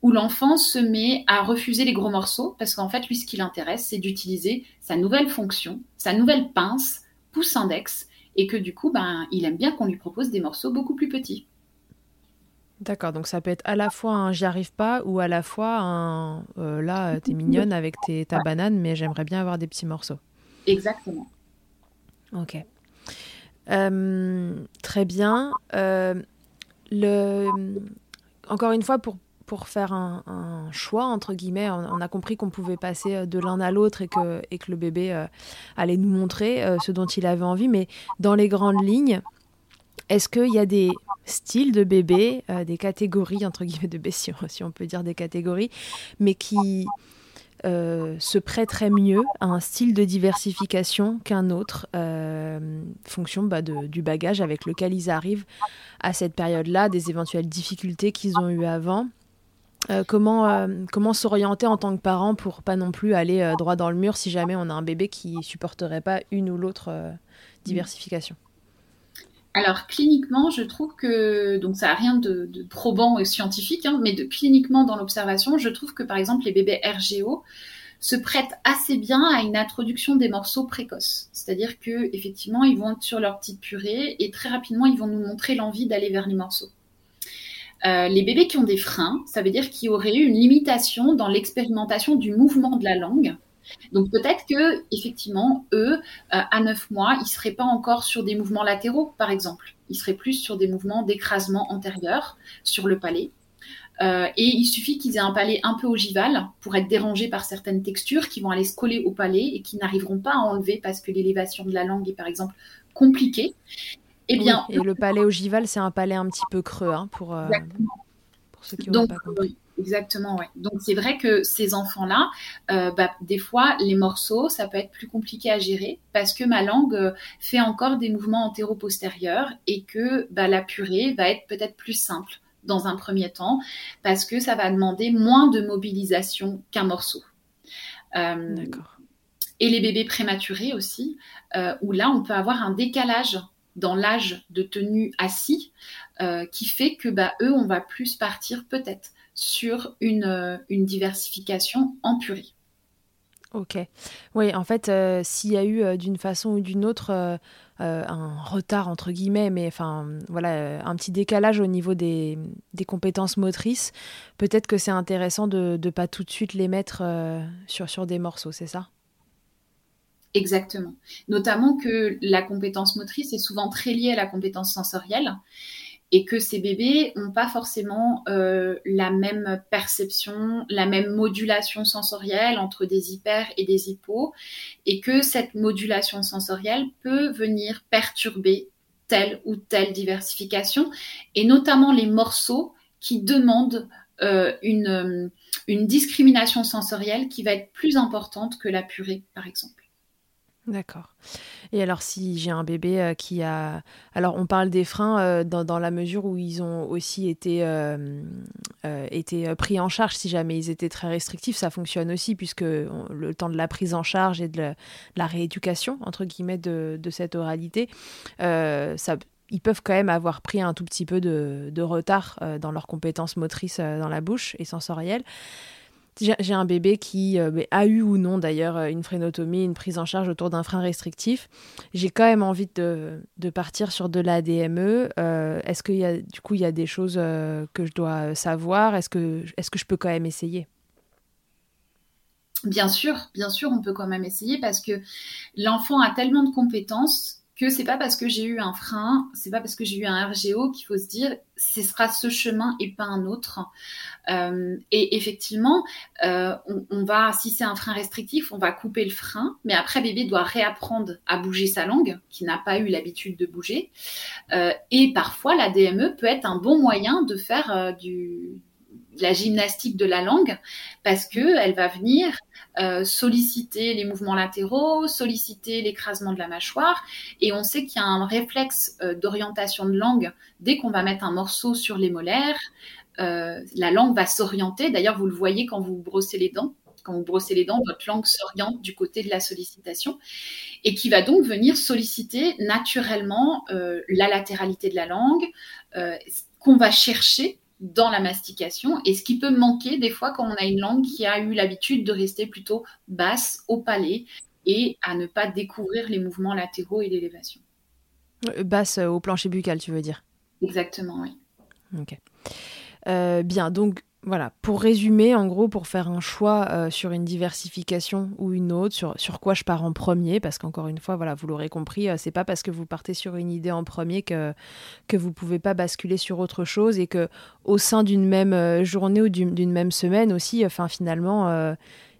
où l'enfant se met à refuser les gros morceaux parce qu'en fait, lui, ce qui l'intéresse, c'est d'utiliser sa nouvelle fonction, sa nouvelle pince, pouce index, et que du coup, ben, il aime bien qu'on lui propose des morceaux beaucoup plus petits. D'accord, donc ça peut être à la fois un j'y arrive pas ou à la fois un euh, là, t'es mignonne avec tes, ta banane, mais j'aimerais bien avoir des petits morceaux. Exactement. Ok. Euh, très bien. Euh, le... Encore une fois, pour, pour faire un, choix, entre guillemets, on, a compris qu'on pouvait passer de l'un à l'autre et que, et que le bébé allait nous montrer ce dont il avait envie, mais dans les grandes lignes, est-ce qu'il y a des styles de bébés, euh, des catégories, entre guillemets, de bébés, si on, peut dire des catégories, mais qui euh, se prêteraient mieux à un style de diversification qu'un autre, euh, fonction bah, du bagage avec lequel ils arrivent à cette période-là, des éventuelles difficultés qu'ils ont eues avant? Comment comment s'orienter en tant que parent pour pas non plus aller droit dans le mur si jamais on a un bébé qui supporterait pas une ou l'autre diversification? Alors cliniquement, je trouve que donc ça n'a rien de, probant et scientifique, hein, mais de cliniquement dans l'observation, je trouve que par exemple les bébés RGO se prêtent assez bien à une introduction des morceaux précoces. C'est-à-dire que effectivement, ils vont sur leur petite purée et très rapidement, ils vont nous montrer l'envie d'aller vers les morceaux. Euh, les bébés qui ont des freins, ça veut dire qu'ils auraient eu une limitation dans l'expérimentation du mouvement de la langue donc peut-être que effectivement, eux, euh, à 9 mois, ils seraient pas encore sur des mouvements latéraux, par exemple. Ils seraient plus sur des mouvements d'écrasement antérieur sur le palais. Euh, et il suffit qu'ils aient un palais un peu ogival pour être dérangés par certaines textures qui vont aller se coller au palais et qui n'arriveront pas à enlever parce que l'élévation de la langue est par exemple compliquée. Eh bien, et le palais ogival, c'est un palais un petit peu creux hein, pour, euh, pour, ceux qui n'ont pas compris. Exactement, oui. Donc c'est vrai que ces enfants-là, euh, bah, des fois, les morceaux, ça peut être plus compliqué à gérer parce que ma langue euh, fait encore des mouvements antéro-postérieurs et que bah, la purée va être peut-être plus simple dans un premier temps parce que ça va demander moins de mobilisation qu'un morceau. Euh, D'accord. Et les bébés prématurés aussi, où là, on peut avoir un décalage dans l'âge de tenue assis qui fait que bah, eux, on va plus partir peut-être sur une, euh, une diversification en purée. Ok. Oui, en fait, euh, s'il y a eu euh, d'une façon ou d'une autre un retard, entre guillemets, mais enfin, voilà, un petit décalage au niveau des, des compétences motrices, peut-être que c'est intéressant de ne pas tout de suite les mettre sur, sur des morceaux, c'est ça? Exactement. Notamment que la compétence motrice est souvent très liée à la compétence sensorielle et que ces bébés n'ont pas forcément euh, la même perception, la même modulation sensorielle entre des hyper et des hypos, et que cette modulation sensorielle peut venir perturber telle ou telle diversification, et notamment les morceaux qui demandent euh, une, une discrimination sensorielle qui va être plus importante que la purée, par exemple. D'accord. Et alors si j'ai un bébé euh, qui a... Alors on parle des freins euh, dans, la mesure où ils ont aussi été, euh, été pris en charge. Si jamais ils étaient très restrictifs, ça fonctionne aussi puisque le temps de la prise en charge et de la, rééducation, entre guillemets, de, cette oralité, ils peuvent quand même avoir pris un tout petit peu de, de retard dans leurs compétences motrices dans la bouche et sensorielles. J'ai un bébé qui euh, a eu ou non d'ailleurs euh, une phrénotomie, une prise en charge autour d'un frein restrictif. J'ai quand même envie de, partir sur de la DME. Euh, est-ce qu'il y a du coup il y a des choses que je dois savoir? Est-ce que, est que je peux quand même essayer? Bien sûr, bien sûr, on peut quand même essayer parce que l'enfant a tellement de compétences que c'est pas parce que j'ai eu un frein, c'est pas parce que j'ai eu un RGO qu'il faut se dire ce sera ce chemin et pas un autre. Euh, et effectivement, euh, on, va, si c'est un frein restrictif, on va couper le frein, mais après bébé doit réapprendre à bouger sa langue, qui n'a pas eu l'habitude de bouger. Euh, et parfois, la DME peut être un bon moyen de faire du, la gymnastique de la langue parce que elle va venir euh, solliciter les mouvements latéraux, solliciter l'écrasement de la mâchoire. Et on sait qu'il y a un réflexe euh, d'orientation de langue dès qu'on va mettre un morceau sur les molaires. Euh, la langue va s'orienter. D'ailleurs, vous le voyez quand vous brossez les dents. Quand vous brossez les dents, votre langue s'oriente du côté de la sollicitation et qui va donc venir solliciter naturellement la latéralité de la langue qu'on va chercher dans la mastication et ce qui peut manquer des fois quand on a une langue qui a eu l'habitude de rester plutôt basse au palais et à ne pas découvrir les mouvements latéraux et l'élévation. Euh, basse euh, au plancher buccal, tu veux dire? Exactement, oui. Ok. Euh, bien, donc voilà, pour résumer, en gros, pour faire un choix euh, sur une diversification ou une autre, sur, quoi je pars en premier, parce qu'encore une fois, voilà, vous l'aurez compris, euh, c'est pas parce que vous partez sur une idée en premier que, que vous pouvez pas basculer sur autre chose et que au sein d'une même euh, journée ou d'une même semaine aussi, enfin finalement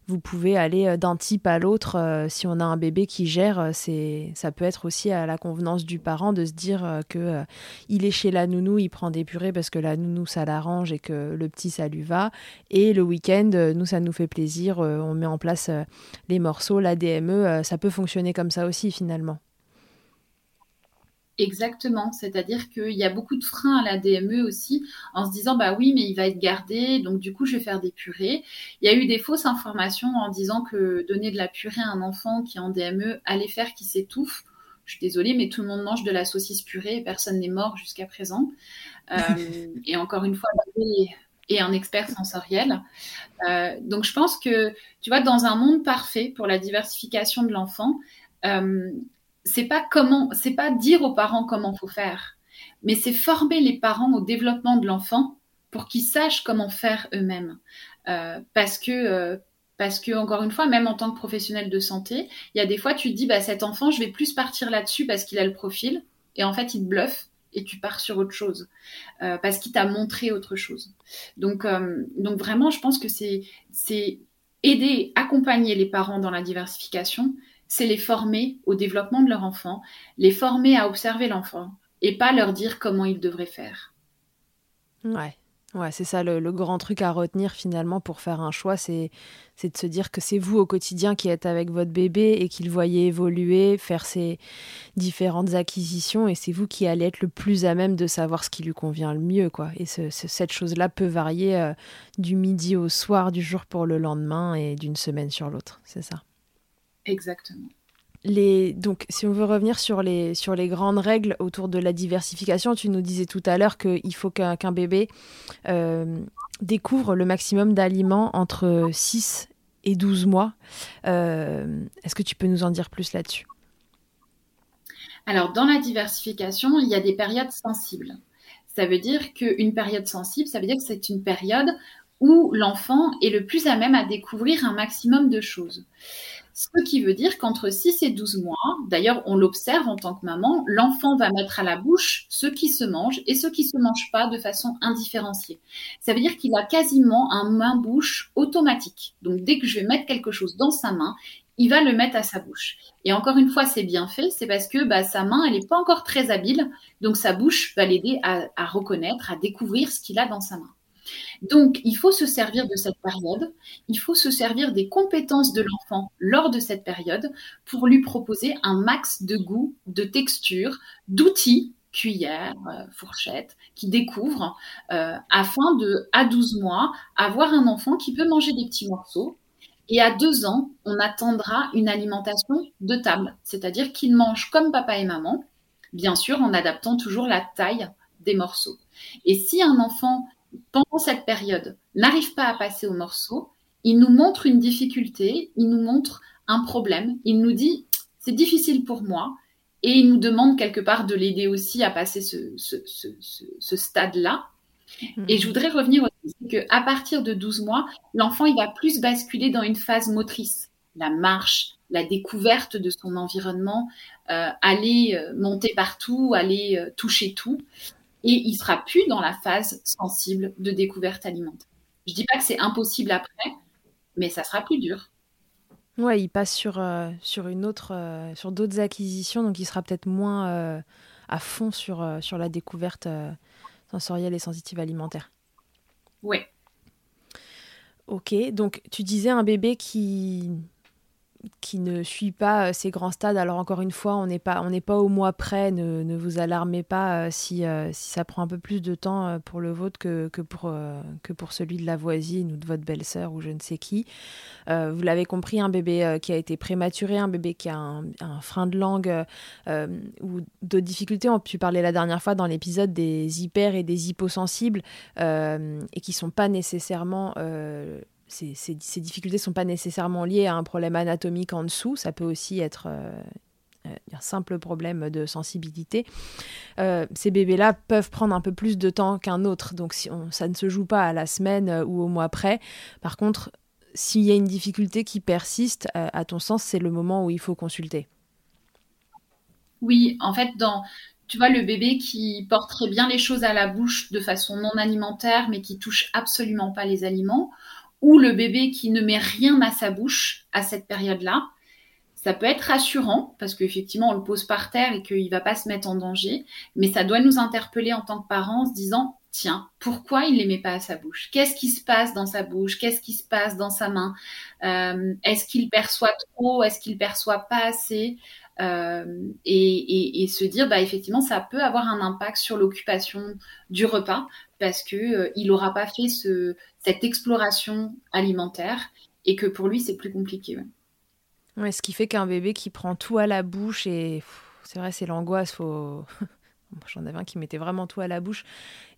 vous pouvez aller euh, d'un type à l'autre. Euh, si on a un bébé qui gère, euh, c'est, ça peut être aussi à la convenance du parent de se dire que il est chez la nounou, il prend des purées parce que la nounou ça l'arrange et que le petit ça lui va. Et le week-end, nous ça nous fait plaisir, on met en place les morceaux, la DME, ça peut fonctionner comme ça aussi finalement. Exactement, c'est-à-dire qu'il y a beaucoup de freins à la DME aussi en se disant bah oui mais il va être gardé donc du coup je vais faire des purées. Il y a eu des fausses informations en disant que donner de la purée à un enfant qui est en DME allait faire qu'il s'étouffe. Je suis désolée mais tout le monde mange de la saucisse purée et personne n'est mort jusqu'à présent. Euh, et encore une fois et un expert sensoriel. Euh, donc je pense que tu vois dans un monde parfait pour la diversification de l'enfant. Euh, c'est pas comment, c'est pas dire aux parents comment faut faire, mais c'est former les parents au développement de l'enfant pour qu'ils sachent comment faire eux-mêmes. Euh, parce que euh, parce que encore une fois, même en tant que professionnel de santé, il y a des fois tu te dis bah cet enfant, je vais plus partir là-dessus parce qu'il a le profil, et en fait il te bluffe et tu pars sur autre chose euh, parce qu'il t'a montré autre chose. Donc donc vraiment, je pense que c'est c'est aider, accompagner les parents dans la diversification, c'est les former au développement de leur enfant, les former à observer l'enfant et pas leur dire comment ils devraient faire. Ouais. Ouais, c'est ça le, grand truc à retenir finalement pour faire un choix, c'est de se dire que c'est vous au quotidien qui êtes avec votre bébé et qu'il voyez évoluer, faire ses différentes acquisitions et c'est vous qui allez être le plus à même de savoir ce qui lui convient le mieux. quoi. Et cette chose-là peut varier euh, du midi au soir, du jour pour le lendemain et d'une semaine sur l'autre, c'est ça. Exactement. Les, donc, si on veut revenir sur les, sur les grandes règles autour de la diversification, tu nous disais tout à l'heure qu'il faut qu'un bébé euh, découvre le maximum d'aliments entre 6 et 12 mois. Euh, est-ce que tu peux nous en dire plus là-dessus? Alors, dans la diversification, il y a des périodes sensibles. Ça veut dire qu'une période sensible, ça veut dire que c'est une période où l'enfant est le plus à même à découvrir un maximum de choses. Ce qui veut dire qu'entre 6 et 12 mois, d'ailleurs on l'observe en tant que maman, l'enfant va mettre à la bouche ce qui se mange et ce qui se mange pas de façon indifférenciée. Ça veut dire qu'il a quasiment un main-bouche automatique. Donc dès que je vais mettre quelque chose dans sa main, il va le mettre à sa bouche. Et encore une fois, c'est bien fait, c'est parce que bah, sa main, elle n'est pas encore très habile, donc sa bouche va l'aider à reconnaître, à découvrir ce qu'il a dans sa main. Donc, il faut se servir de cette période, il faut se servir des compétences de l'enfant lors de cette période pour lui proposer un max de goût, de texture, d'outils, cuillère, euh, fourchette, qui découvre euh, afin de, à 12 mois, avoir un enfant qui peut manger des petits morceaux. Et à deux ans, on attendra une alimentation de table, c'est-à-dire qu'il mange comme papa et maman, bien sûr en adaptant toujours la taille des morceaux. Et si un enfant pendant cette période, n'arrive pas à passer au morceau, il nous montre une difficulté, il nous montre un problème, il nous dit c'est difficile pour moi, et il nous demande quelque part de l'aider aussi à passer ce, ce, stade-là. Mhm. Et je voudrais revenir aussi qu'à partir de 12 mois, l'enfant il va plus basculer dans une phase motrice, la marche, la découverte de son environnement, euh, aller euh, monter partout, aller euh, toucher tout et il sera plus dans la phase sensible de découverte alimentaire. Je dis pas que c'est impossible après, mais ça sera plus dur. Ouais, il passe sur, euh, sur une autre, euh, sur d'autres acquisitions, donc il sera peut-être moins euh, à fond sur, sur la découverte sensorielle et sensitive alimentaire. Oui. Ok, donc tu disais un bébé qui qui ne suit pas euh, ces grands stades. Alors encore une fois, on n'est pas, on n'est pas au mois près. Ne, ne vous alarmez pas euh, si, euh, si ça prend un peu plus de temps pour le vôtre que, que, pour, que pour celui de la voisine ou de votre belle-sœur ou je ne sais qui. vous l'avez compris, un bébé qui a été prématuré, un bébé qui a un, frein de langue ou d'autres difficultés. On a pu parler la dernière fois dans l'épisode des hyper et des hyposensibles et qui sont pas nécessairement ces, difficultés ne sont pas nécessairement liées à un problème anatomique en dessous, ça peut aussi être euh, euh, un simple problème de sensibilité. Euh, ces bébés-là peuvent prendre un peu plus de temps qu'un autre, donc si ça ne se joue pas à la semaine ou au mois près. Par contre, s'il y a une difficulté qui persiste, à ton sens, c'est le moment où il faut consulter. Oui, en fait, dans, tu vois, le bébé qui porte très bien les choses à la bouche de façon non alimentaire, mais qui touche absolument pas les aliments, ou le bébé qui ne met rien à sa bouche à cette période-là. Ça peut être rassurant parce qu'effectivement on le pose par terre et qu'il ne va pas se mettre en danger, mais ça doit nous interpeller en tant que parents en se disant tiens, pourquoi il ne les met pas à sa bouche? Qu'est-ce qui se passe dans sa bouche? Qu'est-ce qui se passe dans sa main? Euh, Est-ce qu'il perçoit trop? Est-ce qu'il perçoit pas assez? Et, se dire, bah, effectivement, ça peut avoir un impact sur l'occupation du repas parce qu'il il n'aura pas fait ce, cette exploration alimentaire et que pour lui, c'est plus compliqué. Ouais. ce qui fait qu'un bébé qui prend tout à la bouche et c'est vrai, c'est l'angoisse. Faut... J'en avais un qui mettait vraiment tout à la bouche.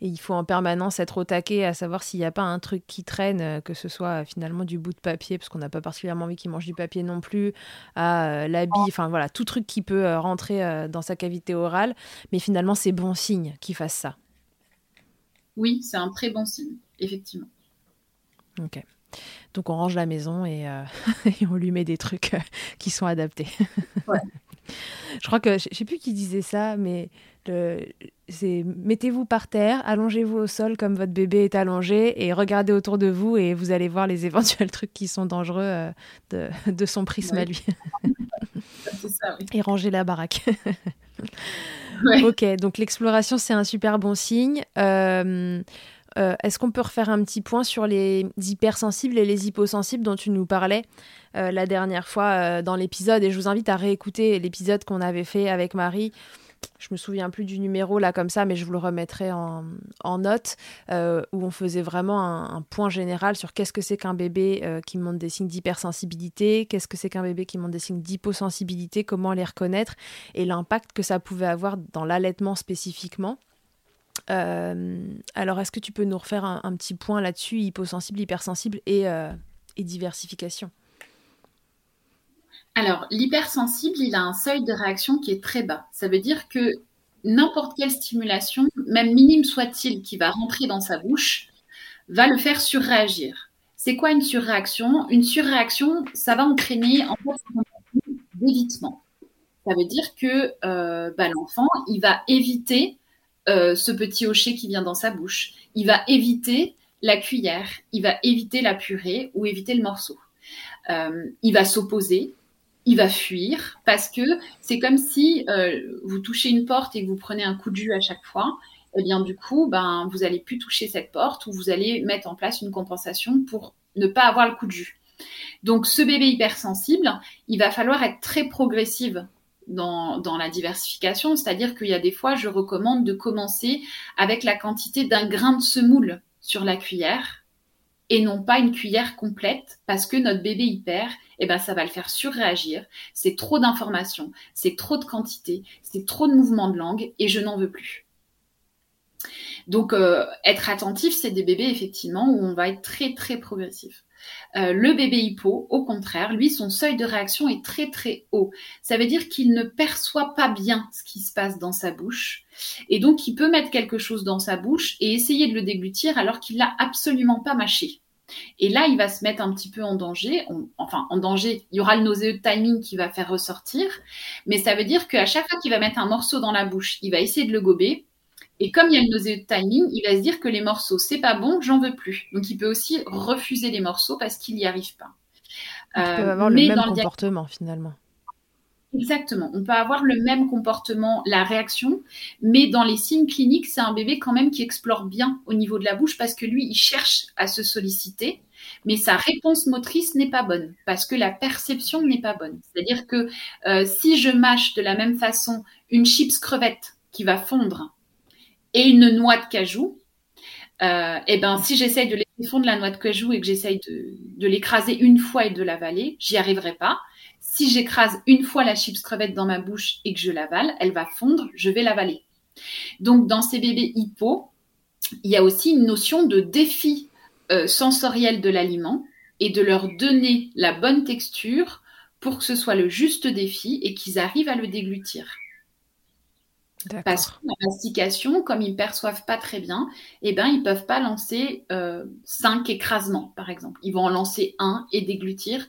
Et il faut en permanence être au taquet à savoir s'il n'y a pas un truc qui traîne, euh, que ce soit euh, finalement du bout de papier, parce qu'on n'a pas particulièrement envie qu'il mange du papier non plus, à euh, l'habit, enfin voilà, tout truc qui peut rentrer dans sa cavité orale. Mais finalement, c'est bon signe qu'il fasse ça. Oui, c'est un très bon signe, effectivement. Ok. Donc on range la maison et, et on lui met des trucs qui sont adaptés. Ouais. Je crois que, je sais plus qui disait ça, mais c'est mettez-vous par terre, allongez-vous au sol comme votre bébé est allongé et regardez autour de vous et vous allez voir les éventuels trucs qui sont dangereux euh, de, de, son prisme à lui. ça, oui. Et rangez la baraque. Ok, donc l'exploration, c'est un super bon signe. Euh, euh, est-ce qu'on peut refaire un petit point sur les hypersensibles et les hyposensibles dont tu nous parlais euh, la dernière fois euh, dans l'épisode? Et je vous invite à réécouter l'épisode qu'on avait fait avec Marie. Je me souviens plus du numéro là comme ça, mais je vous le remettrai en, note, où on faisait vraiment un, point général sur qu'est-ce que c'est qu'un bébé qui montre des signes d'hypersensibilité, qu'est-ce que c'est qu'un bébé qui montre des signes d'hyposensibilité, comment les reconnaître et l'impact que ça pouvait avoir dans l'allaitement spécifiquement. Euh, alors, est-ce que tu peux nous refaire un, petit point là-dessus, hyposensible, hypersensible et, euh, et diversification? Alors, l'hypersensible, il a un seuil de réaction qui est très bas. Ça veut dire que n'importe quelle stimulation, même minime soit-il, qui va rentrer dans sa bouche, va le faire surréagir. C'est quoi une surréaction? Une surréaction, ça va entraîner en fait d'évitement. Ça veut dire que euh, bah, l'enfant, il va éviter euh, ce petit hocher qui vient dans sa bouche. Il va éviter la cuillère, il va éviter la purée ou éviter le morceau. Euh, il va s'opposer, il va fuir parce que c'est comme si euh, vous touchez une porte et que vous prenez un coup de jus à chaque fois. Eh bien, du coup, ben, vous allez plus toucher cette porte ou vous allez mettre en place une compensation pour ne pas avoir le coup de jus. Donc, ce bébé hypersensible, il va falloir être très progressive dans, la diversification, c'est-à-dire qu'il y a des fois, je recommande de commencer avec la quantité d'un grain de semoule sur la cuillère et non pas une cuillère complète parce que notre bébé hyper, eh ben, ça va le faire surréagir. C'est trop d'informations, c'est trop de quantité, c'est trop de mouvements de langue et je n'en veux plus. Donc, euh, être attentif, c'est des bébés effectivement où on va être très très progressif. Euh, le bébé hypo, au contraire, lui, son seuil de réaction est très très haut. Ça veut dire qu'il ne perçoit pas bien ce qui se passe dans sa bouche. Et donc, il peut mettre quelque chose dans sa bouche et essayer de le déglutir alors qu'il l'a absolument pas mâché. Et là, il va se mettre un petit peu en danger. enfin, en danger, il y aura le nauséeux timing qui va faire ressortir. Mais ça veut dire qu'à chaque fois qu'il va mettre un morceau dans la bouche, il va essayer de le gober. Et comme il y a le nausée de timing, il va se dire que les morceaux, c'est pas bon, j'en veux plus. Donc il peut aussi refuser les morceaux parce qu'il n'y arrive pas. Il peut euh, avoir le même comportement finalement. Exactement. On peut avoir le même comportement, la réaction, mais dans les signes cliniques, c'est un bébé quand même qui explore bien au niveau de la bouche parce que lui, il cherche à se solliciter, mais sa réponse motrice n'est pas bonne parce que la perception n'est pas bonne. C'est-à-dire que euh, si je mâche de la même façon une chips crevette qui va fondre et une noix de cajou, euh, et ben si j'essaye de laisser fondre la noix de cajou et que j'essaye de, l'écraser une fois et de l'avaler, j'y arriverai pas. Si j'écrase une fois la chips crevette dans ma bouche et que je l'avale, elle va fondre, je vais l'avaler. Donc dans ces bébés hypo, il y a aussi une notion de défi euh, sensoriel de l'aliment et de leur donner la bonne texture pour que ce soit le juste défi et qu'ils arrivent à le déglutir. Parce que la mastication, comme ils ne perçoivent pas très bien, eh ben, ils ne peuvent pas lancer euh, cinq écrasements, par exemple. Ils vont en lancer un et déglutir.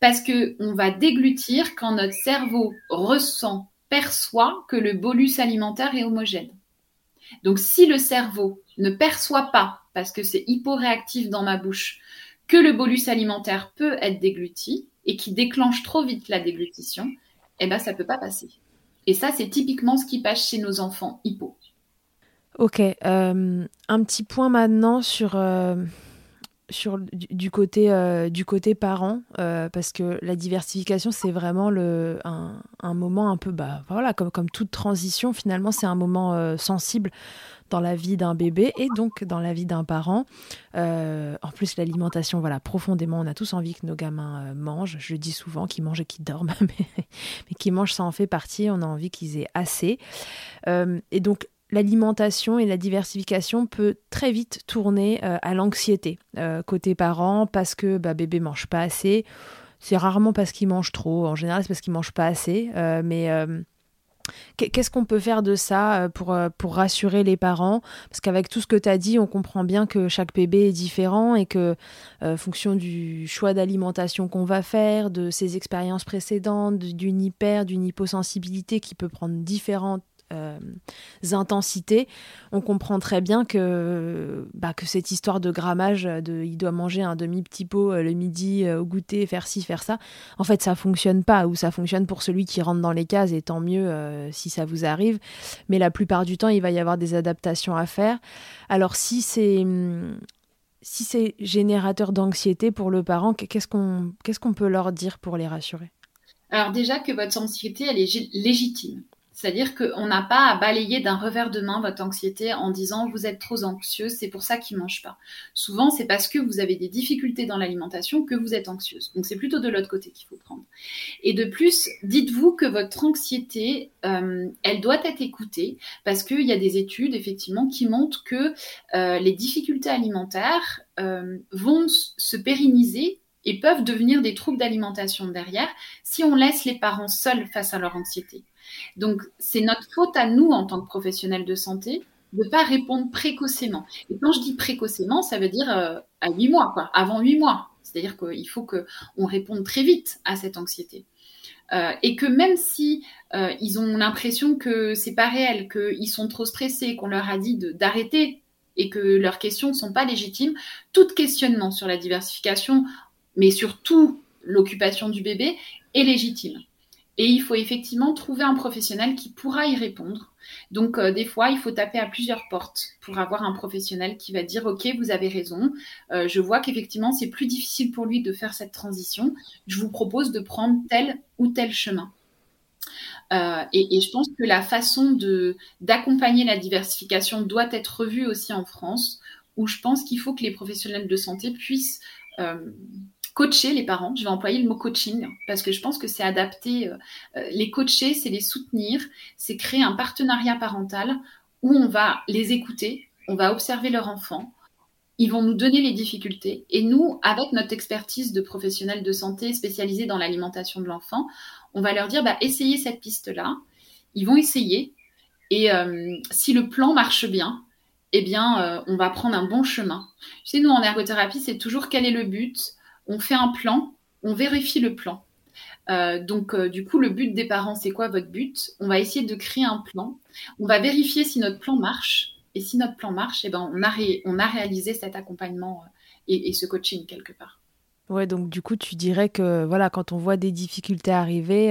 Parce qu'on va déglutir quand notre cerveau ressent, perçoit que le bolus alimentaire est homogène. Donc, si le cerveau ne perçoit pas, parce que c'est hyporéactif dans ma bouche, que le bolus alimentaire peut être dégluti et qui déclenche trop vite la déglutition, eh ben, ça ne peut pas passer. Et ça, c'est typiquement ce qui passe chez nos enfants hypo. Ok, euh, un petit point maintenant sur, euh, sur du, côté euh, du côté parent parce que la diversification c'est vraiment le un, moment un peu bah voilà comme comme toute transition finalement c'est un moment sensible dans la vie d'un bébé et donc dans la vie d'un parent. en plus, l'alimentation, voilà, profondément, on a tous envie que nos gamins mangent. Je dis souvent qu'ils mangent et qu'ils dorment, mais, qu'ils mangent, ça en fait partie. On a envie qu'ils aient assez. et donc, l'alimentation et la diversification peut très vite tourner euh, à l'anxiété euh, côté parents parce que bah, bébé mange pas assez. C'est rarement parce qu'il mange trop. En général, c'est parce qu'il mange pas assez. Euh, mais qu'est-ce qu'on peut faire de ça pour, pour rassurer les parents? Parce qu'avec tout ce que tu as dit, on comprend bien que chaque bébé est différent et que, fonction du choix d'alimentation qu'on va faire, de ses expériences précédentes, d'une hyper, d'une hyposensibilité qui peut prendre différentes euh, intensités, on comprend très bien que, bah, que cette histoire de grammage, de il doit manger un demi petit pot euh, le midi euh, au goûter, faire ci, faire ça, en fait ça fonctionne pas, ou ça fonctionne pour celui qui rentre dans les cases, et tant mieux si ça vous arrive, mais la plupart du temps il va y avoir des adaptations à faire. Alors si c'est si c'est générateur d'anxiété pour le parent, qu'est-ce qu'on qu'est-ce qu'on peut leur dire pour les rassurer? Alors déjà que votre anxiété elle est légitime. C'est-à-dire qu'on n'a pas à balayer d'un revers de main votre anxiété en disant vous êtes trop anxieuse, c'est pour ça qu'il ne mange pas. Souvent, c'est parce que vous avez des difficultés dans l'alimentation que vous êtes anxieuse. Donc c'est plutôt de l'autre côté qu'il faut prendre. Et de plus, dites-vous que votre anxiété, euh, elle doit être écoutée parce qu'il y a des études effectivement qui montrent que euh, les difficultés alimentaires euh, vont se pérenniser et peuvent devenir des troubles d'alimentation derrière si on laisse les parents seuls face à leur anxiété. Donc, c'est notre faute à nous, en tant que professionnels de santé, de ne pas répondre précocement. Et quand je dis précocement, ça veut dire euh, à huit mois, quoi, avant huit mois. C'est-à-dire qu'il faut qu'on réponde très vite à cette anxiété. Euh, et que même si euh, ils ont l'impression que c'est pas réel, qu'ils sont trop stressés, qu'on leur a dit d'arrêter et que leurs questions ne sont pas légitimes, tout questionnement sur la diversification, mais surtout l'occupation du bébé, est légitime. Et il faut effectivement trouver un professionnel qui pourra y répondre. Donc, euh, des fois, il faut taper à plusieurs portes pour avoir un professionnel qui va dire, OK, vous avez raison, euh, je vois qu'effectivement, c'est plus difficile pour lui de faire cette transition. Je vous propose de prendre tel ou tel chemin. Euh, et, je pense que la façon d'accompagner la diversification doit être revue aussi en France, où je pense qu'il faut que les professionnels de santé puissent coacher les parents. Je vais employer le mot coaching parce que je pense que c'est adapté. Euh, euh, les coacher, c'est les soutenir, c'est créer un partenariat parental où on va les écouter, on va observer leur enfant, ils vont nous donner les difficultés et nous, avec notre expertise de professionnels de santé spécialisés dans l'alimentation de l'enfant, on va leur dire bah, essayez cette piste-là. Ils vont essayer et euh, si le plan marche bien, eh bien, on va prendre un bon chemin. Tu sais, nous, en ergothérapie, c'est toujours quel est le but, on fait un plan, on vérifie le plan. Euh, donc, euh, du coup, le but des parents, c'est quoi votre but? On va essayer de créer un plan. On va vérifier si notre plan marche. Et si notre plan marche, eh ben, on, a réalisé cet accompagnement euh, et, ce coaching quelque part. Ouais, donc du coup, tu dirais que voilà, quand on voit des difficultés arriver,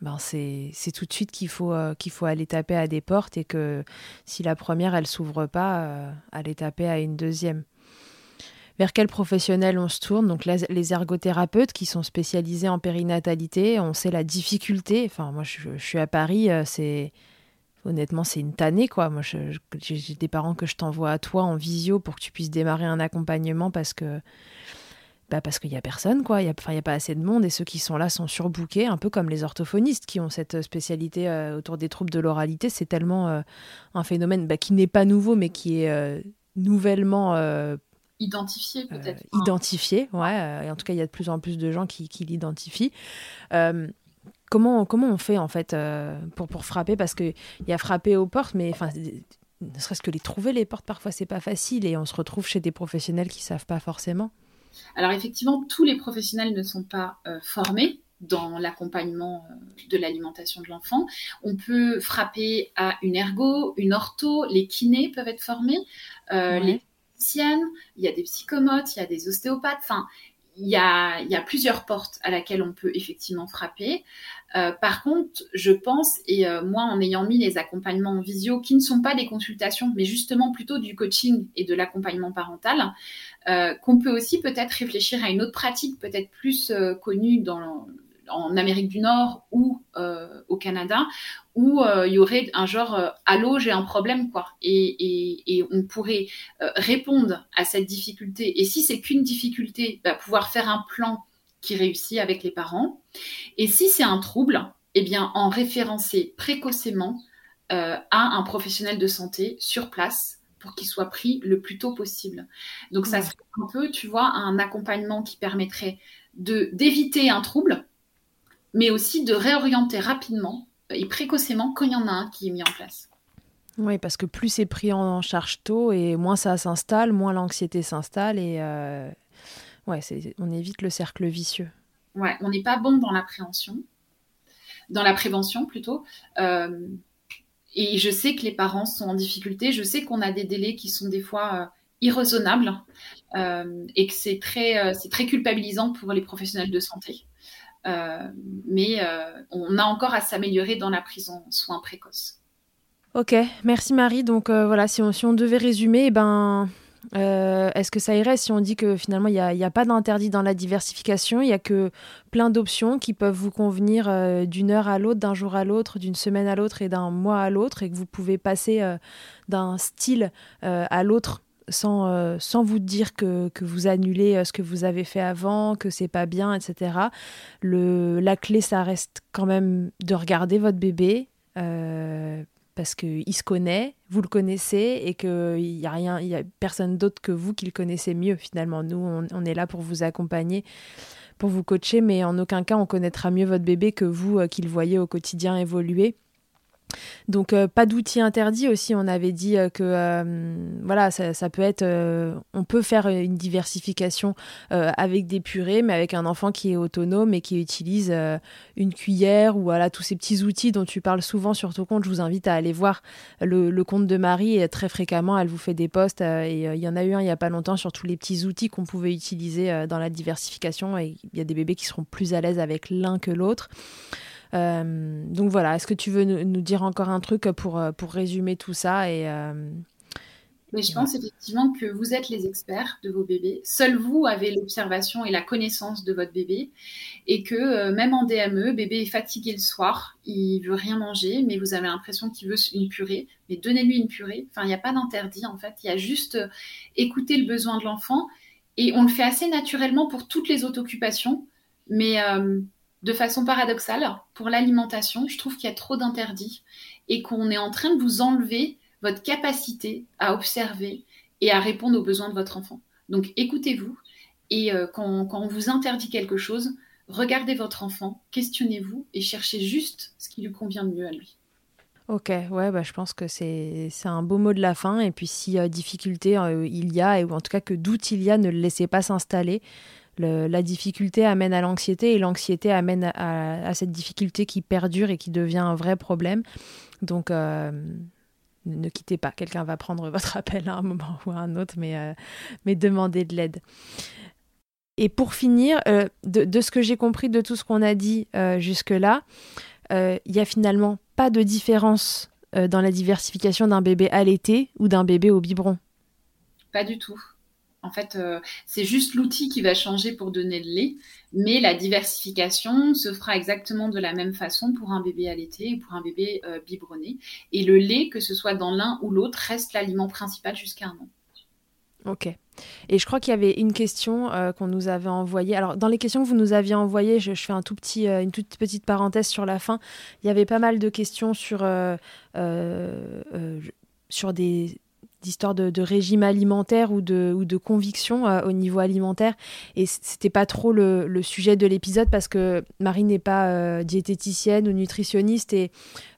ben c'est tout de suite qu'il faut, qu'il faut aller taper à des portes et que si la première, elle s'ouvre pas, aller taper à une deuxième vers quel professionnel on se tourne? Donc les ergothérapeutes qui sont spécialisés en périnatalité, on sait la difficulté. Enfin, moi, je, suis à Paris, euh, c'est honnêtement, c'est une tannée, quoi. Moi, j'ai des parents que je t'envoie à toi en visio pour que tu puisses démarrer un accompagnement parce que bah parce qu'il n'y a personne, quoi. Il n'y a, pas assez de monde et ceux qui sont là sont surbookés, un peu comme les orthophonistes qui ont cette spécialité euh, autour des troubles de l'oralité. C'est tellement euh, un phénomène bah, qui n'est pas nouveau, mais qui est nouvellement identifié peut-être. Euh, identifié, ouais. Euh, et en tout cas, il y a de plus en plus de gens qui, qui l'identifient. Euh, comment, comment on fait en fait pour, pour frapper? Parce qu'il y a frapper aux portes, mais enfin, ne serait-ce que les trouver les portes, parfois c'est pas facile et on se retrouve chez des professionnels qui savent pas forcément. Alors effectivement, tous les professionnels ne sont pas formés dans l'accompagnement de l'alimentation de l'enfant. On peut frapper à une ergo, une ortho, les kinés peuvent être formés, les il y a des psychomotes, il y a des ostéopathes. Enfin, il y a, plusieurs portes à laquelle on peut effectivement frapper. Euh, par contre, je pense, et euh, moi en ayant mis les accompagnements en visio, qui ne sont pas des consultations, mais justement plutôt du coaching et de l'accompagnement parental, euh, qu'on peut aussi peut-être réfléchir à une autre pratique, peut-être plus connue dans, en Amérique du Nord ou euh, au Canada, où euh, il y aurait un genre euh, allô j'ai un problème quoi. Et, et, et on pourrait euh, répondre à cette difficulté. Et si c'est qu'une difficulté bah, pouvoir faire un plan qui réussit avec les parents. Et si c'est un trouble eh bien en référencer précocement à un professionnel de santé sur place pour qu'il soit pris le plus tôt possible. Donc ça serait un peu tu vois un accompagnement qui permettrait de d'éviter un trouble mais aussi de réorienter rapidement et précocement quand il y en a un qui est mis en place. Oui, parce que plus c'est pris en charge tôt et moins ça s'installe, moins l'anxiété s'installe et euh, ouais, on évite le cercle vicieux. Ouais, on n'est pas bon dans l'appréhension, dans la prévention plutôt. Euh, et je sais que les parents sont en difficulté. Je sais qu'on a des délais qui sont des fois euh, irraisonnables et que c'est très, c'est très culpabilisant pour les professionnels de santé. Euh, mais euh, on a encore à s'améliorer dans la prise en soins précoces. Ok, merci Marie. Donc euh, voilà, si on, devait résumer, eh ben, est-ce que ça irait si on dit que finalement il n'y a, a, pas d'interdit dans la diversification, il n'y a que plein d'options qui peuvent vous convenir d'une heure à l'autre, d'un jour à l'autre, d'une semaine à l'autre et d'un mois à l'autre, et que vous pouvez passer d'un style à l'autre? Sans, euh, sans vous dire que, que vous annulez euh, ce que vous avez fait avant, que c'est pas bien, etc. Le, la clé, ça reste quand même de regarder votre bébé euh, parce qu'il se connaît, vous le connaissez et qu'il n'y a rien, il y a personne d'autre que vous qui le connaissez mieux finalement. Nous, on, on, est là pour vous accompagner, pour vous coacher, mais en aucun cas on connaîtra mieux votre bébé que vous qui le voyez au quotidien évoluer. Donc euh, pas d'outils interdits aussi. On avait dit euh, que euh, voilà, ça, peut être, on peut faire une diversification avec des purées, mais avec un enfant qui est autonome et qui utilise une cuillère ou voilà tous ces petits outils dont tu parles souvent sur ton compte. Je vous invite à aller voir le, le compte de Marie et très fréquemment elle vous fait des posts et il y en a eu un il y a pas longtemps sur tous les petits outils qu'on pouvait utiliser dans la diversification et il y a des bébés qui seront plus à l'aise avec l'un que l'autre. Euh, donc voilà, est-ce que tu veux nous, nous, dire encore un truc pour, euh, pour résumer tout ça et, euh... Mais je pense effectivement que vous êtes les experts de vos bébés. Seul vous avez l'observation et la connaissance de votre bébé. Et que euh, même en DME, bébé est fatigué le soir, il veut rien manger, mais vous avez l'impression qu'il veut une purée. Mais donnez-lui une purée. Enfin, il n'y a pas d'interdit en fait. Il y a juste euh, écouter le besoin de l'enfant. Et on le fait assez naturellement pour toutes les autres occupations. Mais euh, de façon paradoxale, pour l'alimentation, je trouve qu'il y a trop d'interdits et qu'on est en train de vous enlever votre capacité à observer et à répondre aux besoins de votre enfant. Donc écoutez-vous et euh, quand, on vous interdit quelque chose, regardez votre enfant, questionnez-vous et cherchez juste ce qui lui convient le mieux à lui. Ok, ouais, bah, je pense que c'est un beau mot de la fin. Et puis si difficulté euh, il y a, ou en tout cas que doute il y a, ne le laissez pas s'installer. La difficulté amène à l'anxiété et l'anxiété amène à, cette difficulté qui perdure et qui devient un vrai problème. Donc, euh, ne quittez pas. Quelqu'un va prendre votre appel à un moment ou à un autre, mais, euh, mais demandez de l'aide. Et pour finir, euh, de, de, ce que j'ai compris de tout ce qu'on a dit jusque-là, il n'y a finalement pas de différence dans la diversification d'un bébé allaité ou d'un bébé au biberon. Pas du tout. En fait, euh, c'est juste l'outil qui va changer pour donner le lait, mais la diversification se fera exactement de la même façon pour un bébé allaité et pour un bébé euh, biberonné. Et le lait, que ce soit dans l'un ou l'autre, reste l'aliment principal jusqu'à un an. Ok. Et je crois qu'il y avait une question euh, qu'on nous avait envoyée. Alors, dans les questions que vous nous aviez envoyées, je, fais un tout petit, une toute petite parenthèse sur la fin. Il y avait pas mal de questions sur, sur des d'histoire de, régime alimentaire ou de, ou de conviction euh, au niveau alimentaire. Et c'était pas trop le, sujet de l'épisode parce que Marie n'est pas euh, diététicienne ou nutritionniste. Et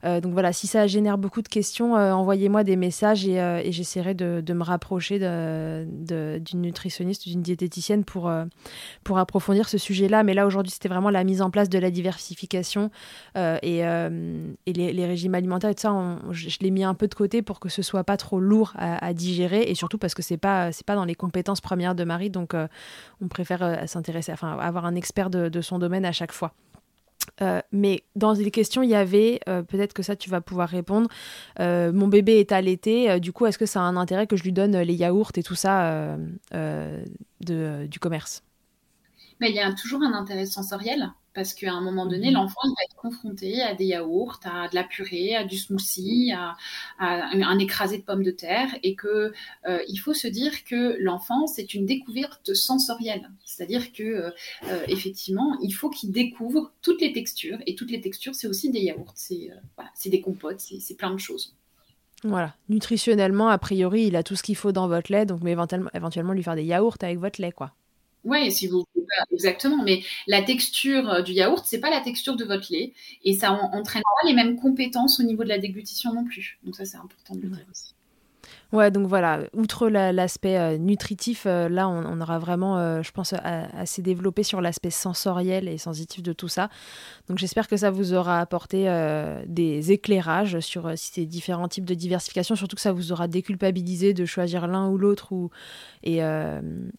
euh, donc voilà, si ça génère beaucoup de questions, envoyez-moi des messages et, et j'essaierai de, de, me rapprocher d'une nutritionniste ou d'une diététicienne pour, pour approfondir ce sujet-là. Mais là, aujourd'hui, c'était vraiment la mise en place de la diversification et, et les, régimes alimentaires et ça. Je l'ai mis un peu de côté pour que ce soit pas trop lourd à à, digérer et surtout parce que c'est pas c'est pas dans les compétences premières de Marie, donc on préfère s'intéresser, enfin avoir un expert de, son domaine à chaque fois. mais dans les questions, il y avait, peut-être que ça tu vas pouvoir répondre, mon bébé est allaité, du coup est-ce que ça a un intérêt que je lui donne les yaourts et tout ça du commerce? Mais il y a toujours un intérêt sensoriel parce qu'à un moment donné, mhm. l'enfant va être confronté à des yaourts, à de la purée, à du smoothie, à, un écrasé de pommes de terre, et que euh, il faut se dire que l'enfant c'est une découverte sensorielle, c'est-à-dire que euh, euh, effectivement, il faut qu'il découvre toutes les textures, et toutes les textures, c'est aussi des yaourts, c'est voilà, des compotes, c'est plein de choses. Voilà, nutritionnellement, a priori, il a tout ce qu'il faut dans votre lait, donc mais éventuellement, éventuellement lui faire des yaourts avec votre lait, quoi. Oui, si vous exactement. Mais la texture euh, du yaourt, c'est pas la texture de votre lait, et ça entraîne pas les mêmes compétences au niveau de la déglutition non plus. Donc ça, c'est important de le dire aussi. Ouais, donc voilà, outre l'aspect euh, nutritif, euh, là, on, aura vraiment, euh, je pense, assez développé sur l'aspect sensoriel et sensitif de tout ça. Donc j'espère que ça vous aura apporté des éclairages sur ces différents types de diversification, surtout que ça vous aura déculpabilisé de choisir l'un ou l'autre ou, et,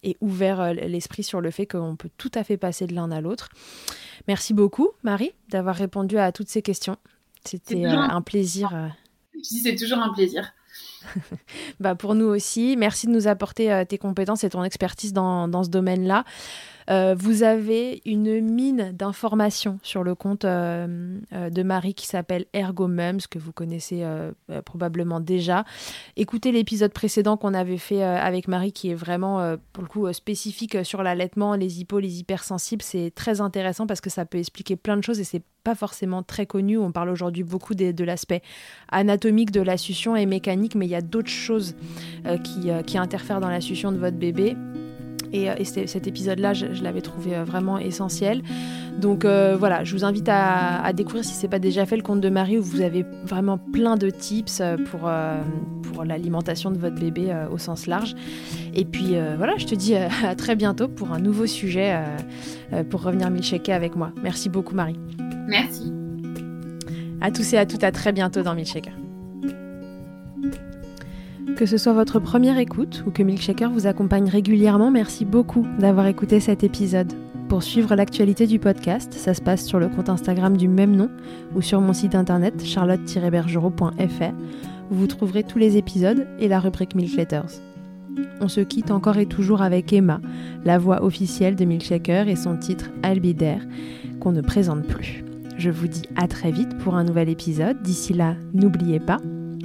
et ouvert l'esprit sur le fait qu'on peut tout à fait passer de l'un à l'autre. Merci beaucoup, Marie, d'avoir répondu à toutes ces questions. C'était un plaisir. C'est toujours un plaisir. bah pour nous aussi. Merci de nous apporter euh, tes compétences et ton expertise dans, dans ce domaine-là. Euh, vous avez une mine d'informations sur le compte euh, euh, de Marie qui s'appelle Ergo Mums, que vous connaissez probablement déjà. Écoutez l'épisode précédent qu'on avait fait avec Marie, qui est vraiment, pour le coup, spécifique sur l'allaitement, les hippos, les hypersensibles. C'est très intéressant parce que ça peut expliquer plein de choses et c'est pas forcément très connu. On parle aujourd'hui beaucoup de, de l'aspect anatomique de la succion et mécanique, mais il y a d'autres choses qui, qui interfèrent dans la succion de votre bébé. Et, euh, cet épisode-là, je, l'avais trouvé euh, vraiment essentiel. Donc euh, voilà, je vous invite à, découvrir si ce n'est pas déjà fait le compte de Marie où vous avez vraiment plein de tips pour, pour l'alimentation de votre bébé au sens large. Et puis voilà, je te dis à très bientôt pour un nouveau sujet pour revenir milkshaker avec moi. Merci beaucoup Marie. Merci. À tous et à toutes, à très bientôt dans Milkshaker. Que ce soit votre première écoute ou que Milkshaker vous accompagne régulièrement, merci beaucoup d'avoir écouté cet épisode. Pour suivre l'actualité du podcast, ça se passe sur le compte Instagram du même nom ou sur mon site internet charlotte-bergerot.fr où vous trouverez tous les épisodes et la rubrique Milk Letters. On se quitte encore et toujours avec Emma, la voix officielle de Milkshaker et son titre Albidaire, qu'on ne présente plus. Je vous dis à très vite pour un nouvel épisode. D'ici là, n'oubliez pas,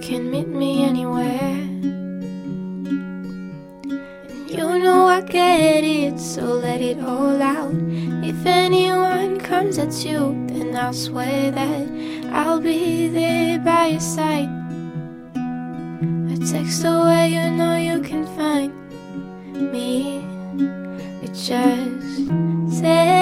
can meet me anywhere. And you know I get it, so let it all out. If anyone comes at you, then I'll swear that I'll be there by your side. A text away, you know you can find me. It just takes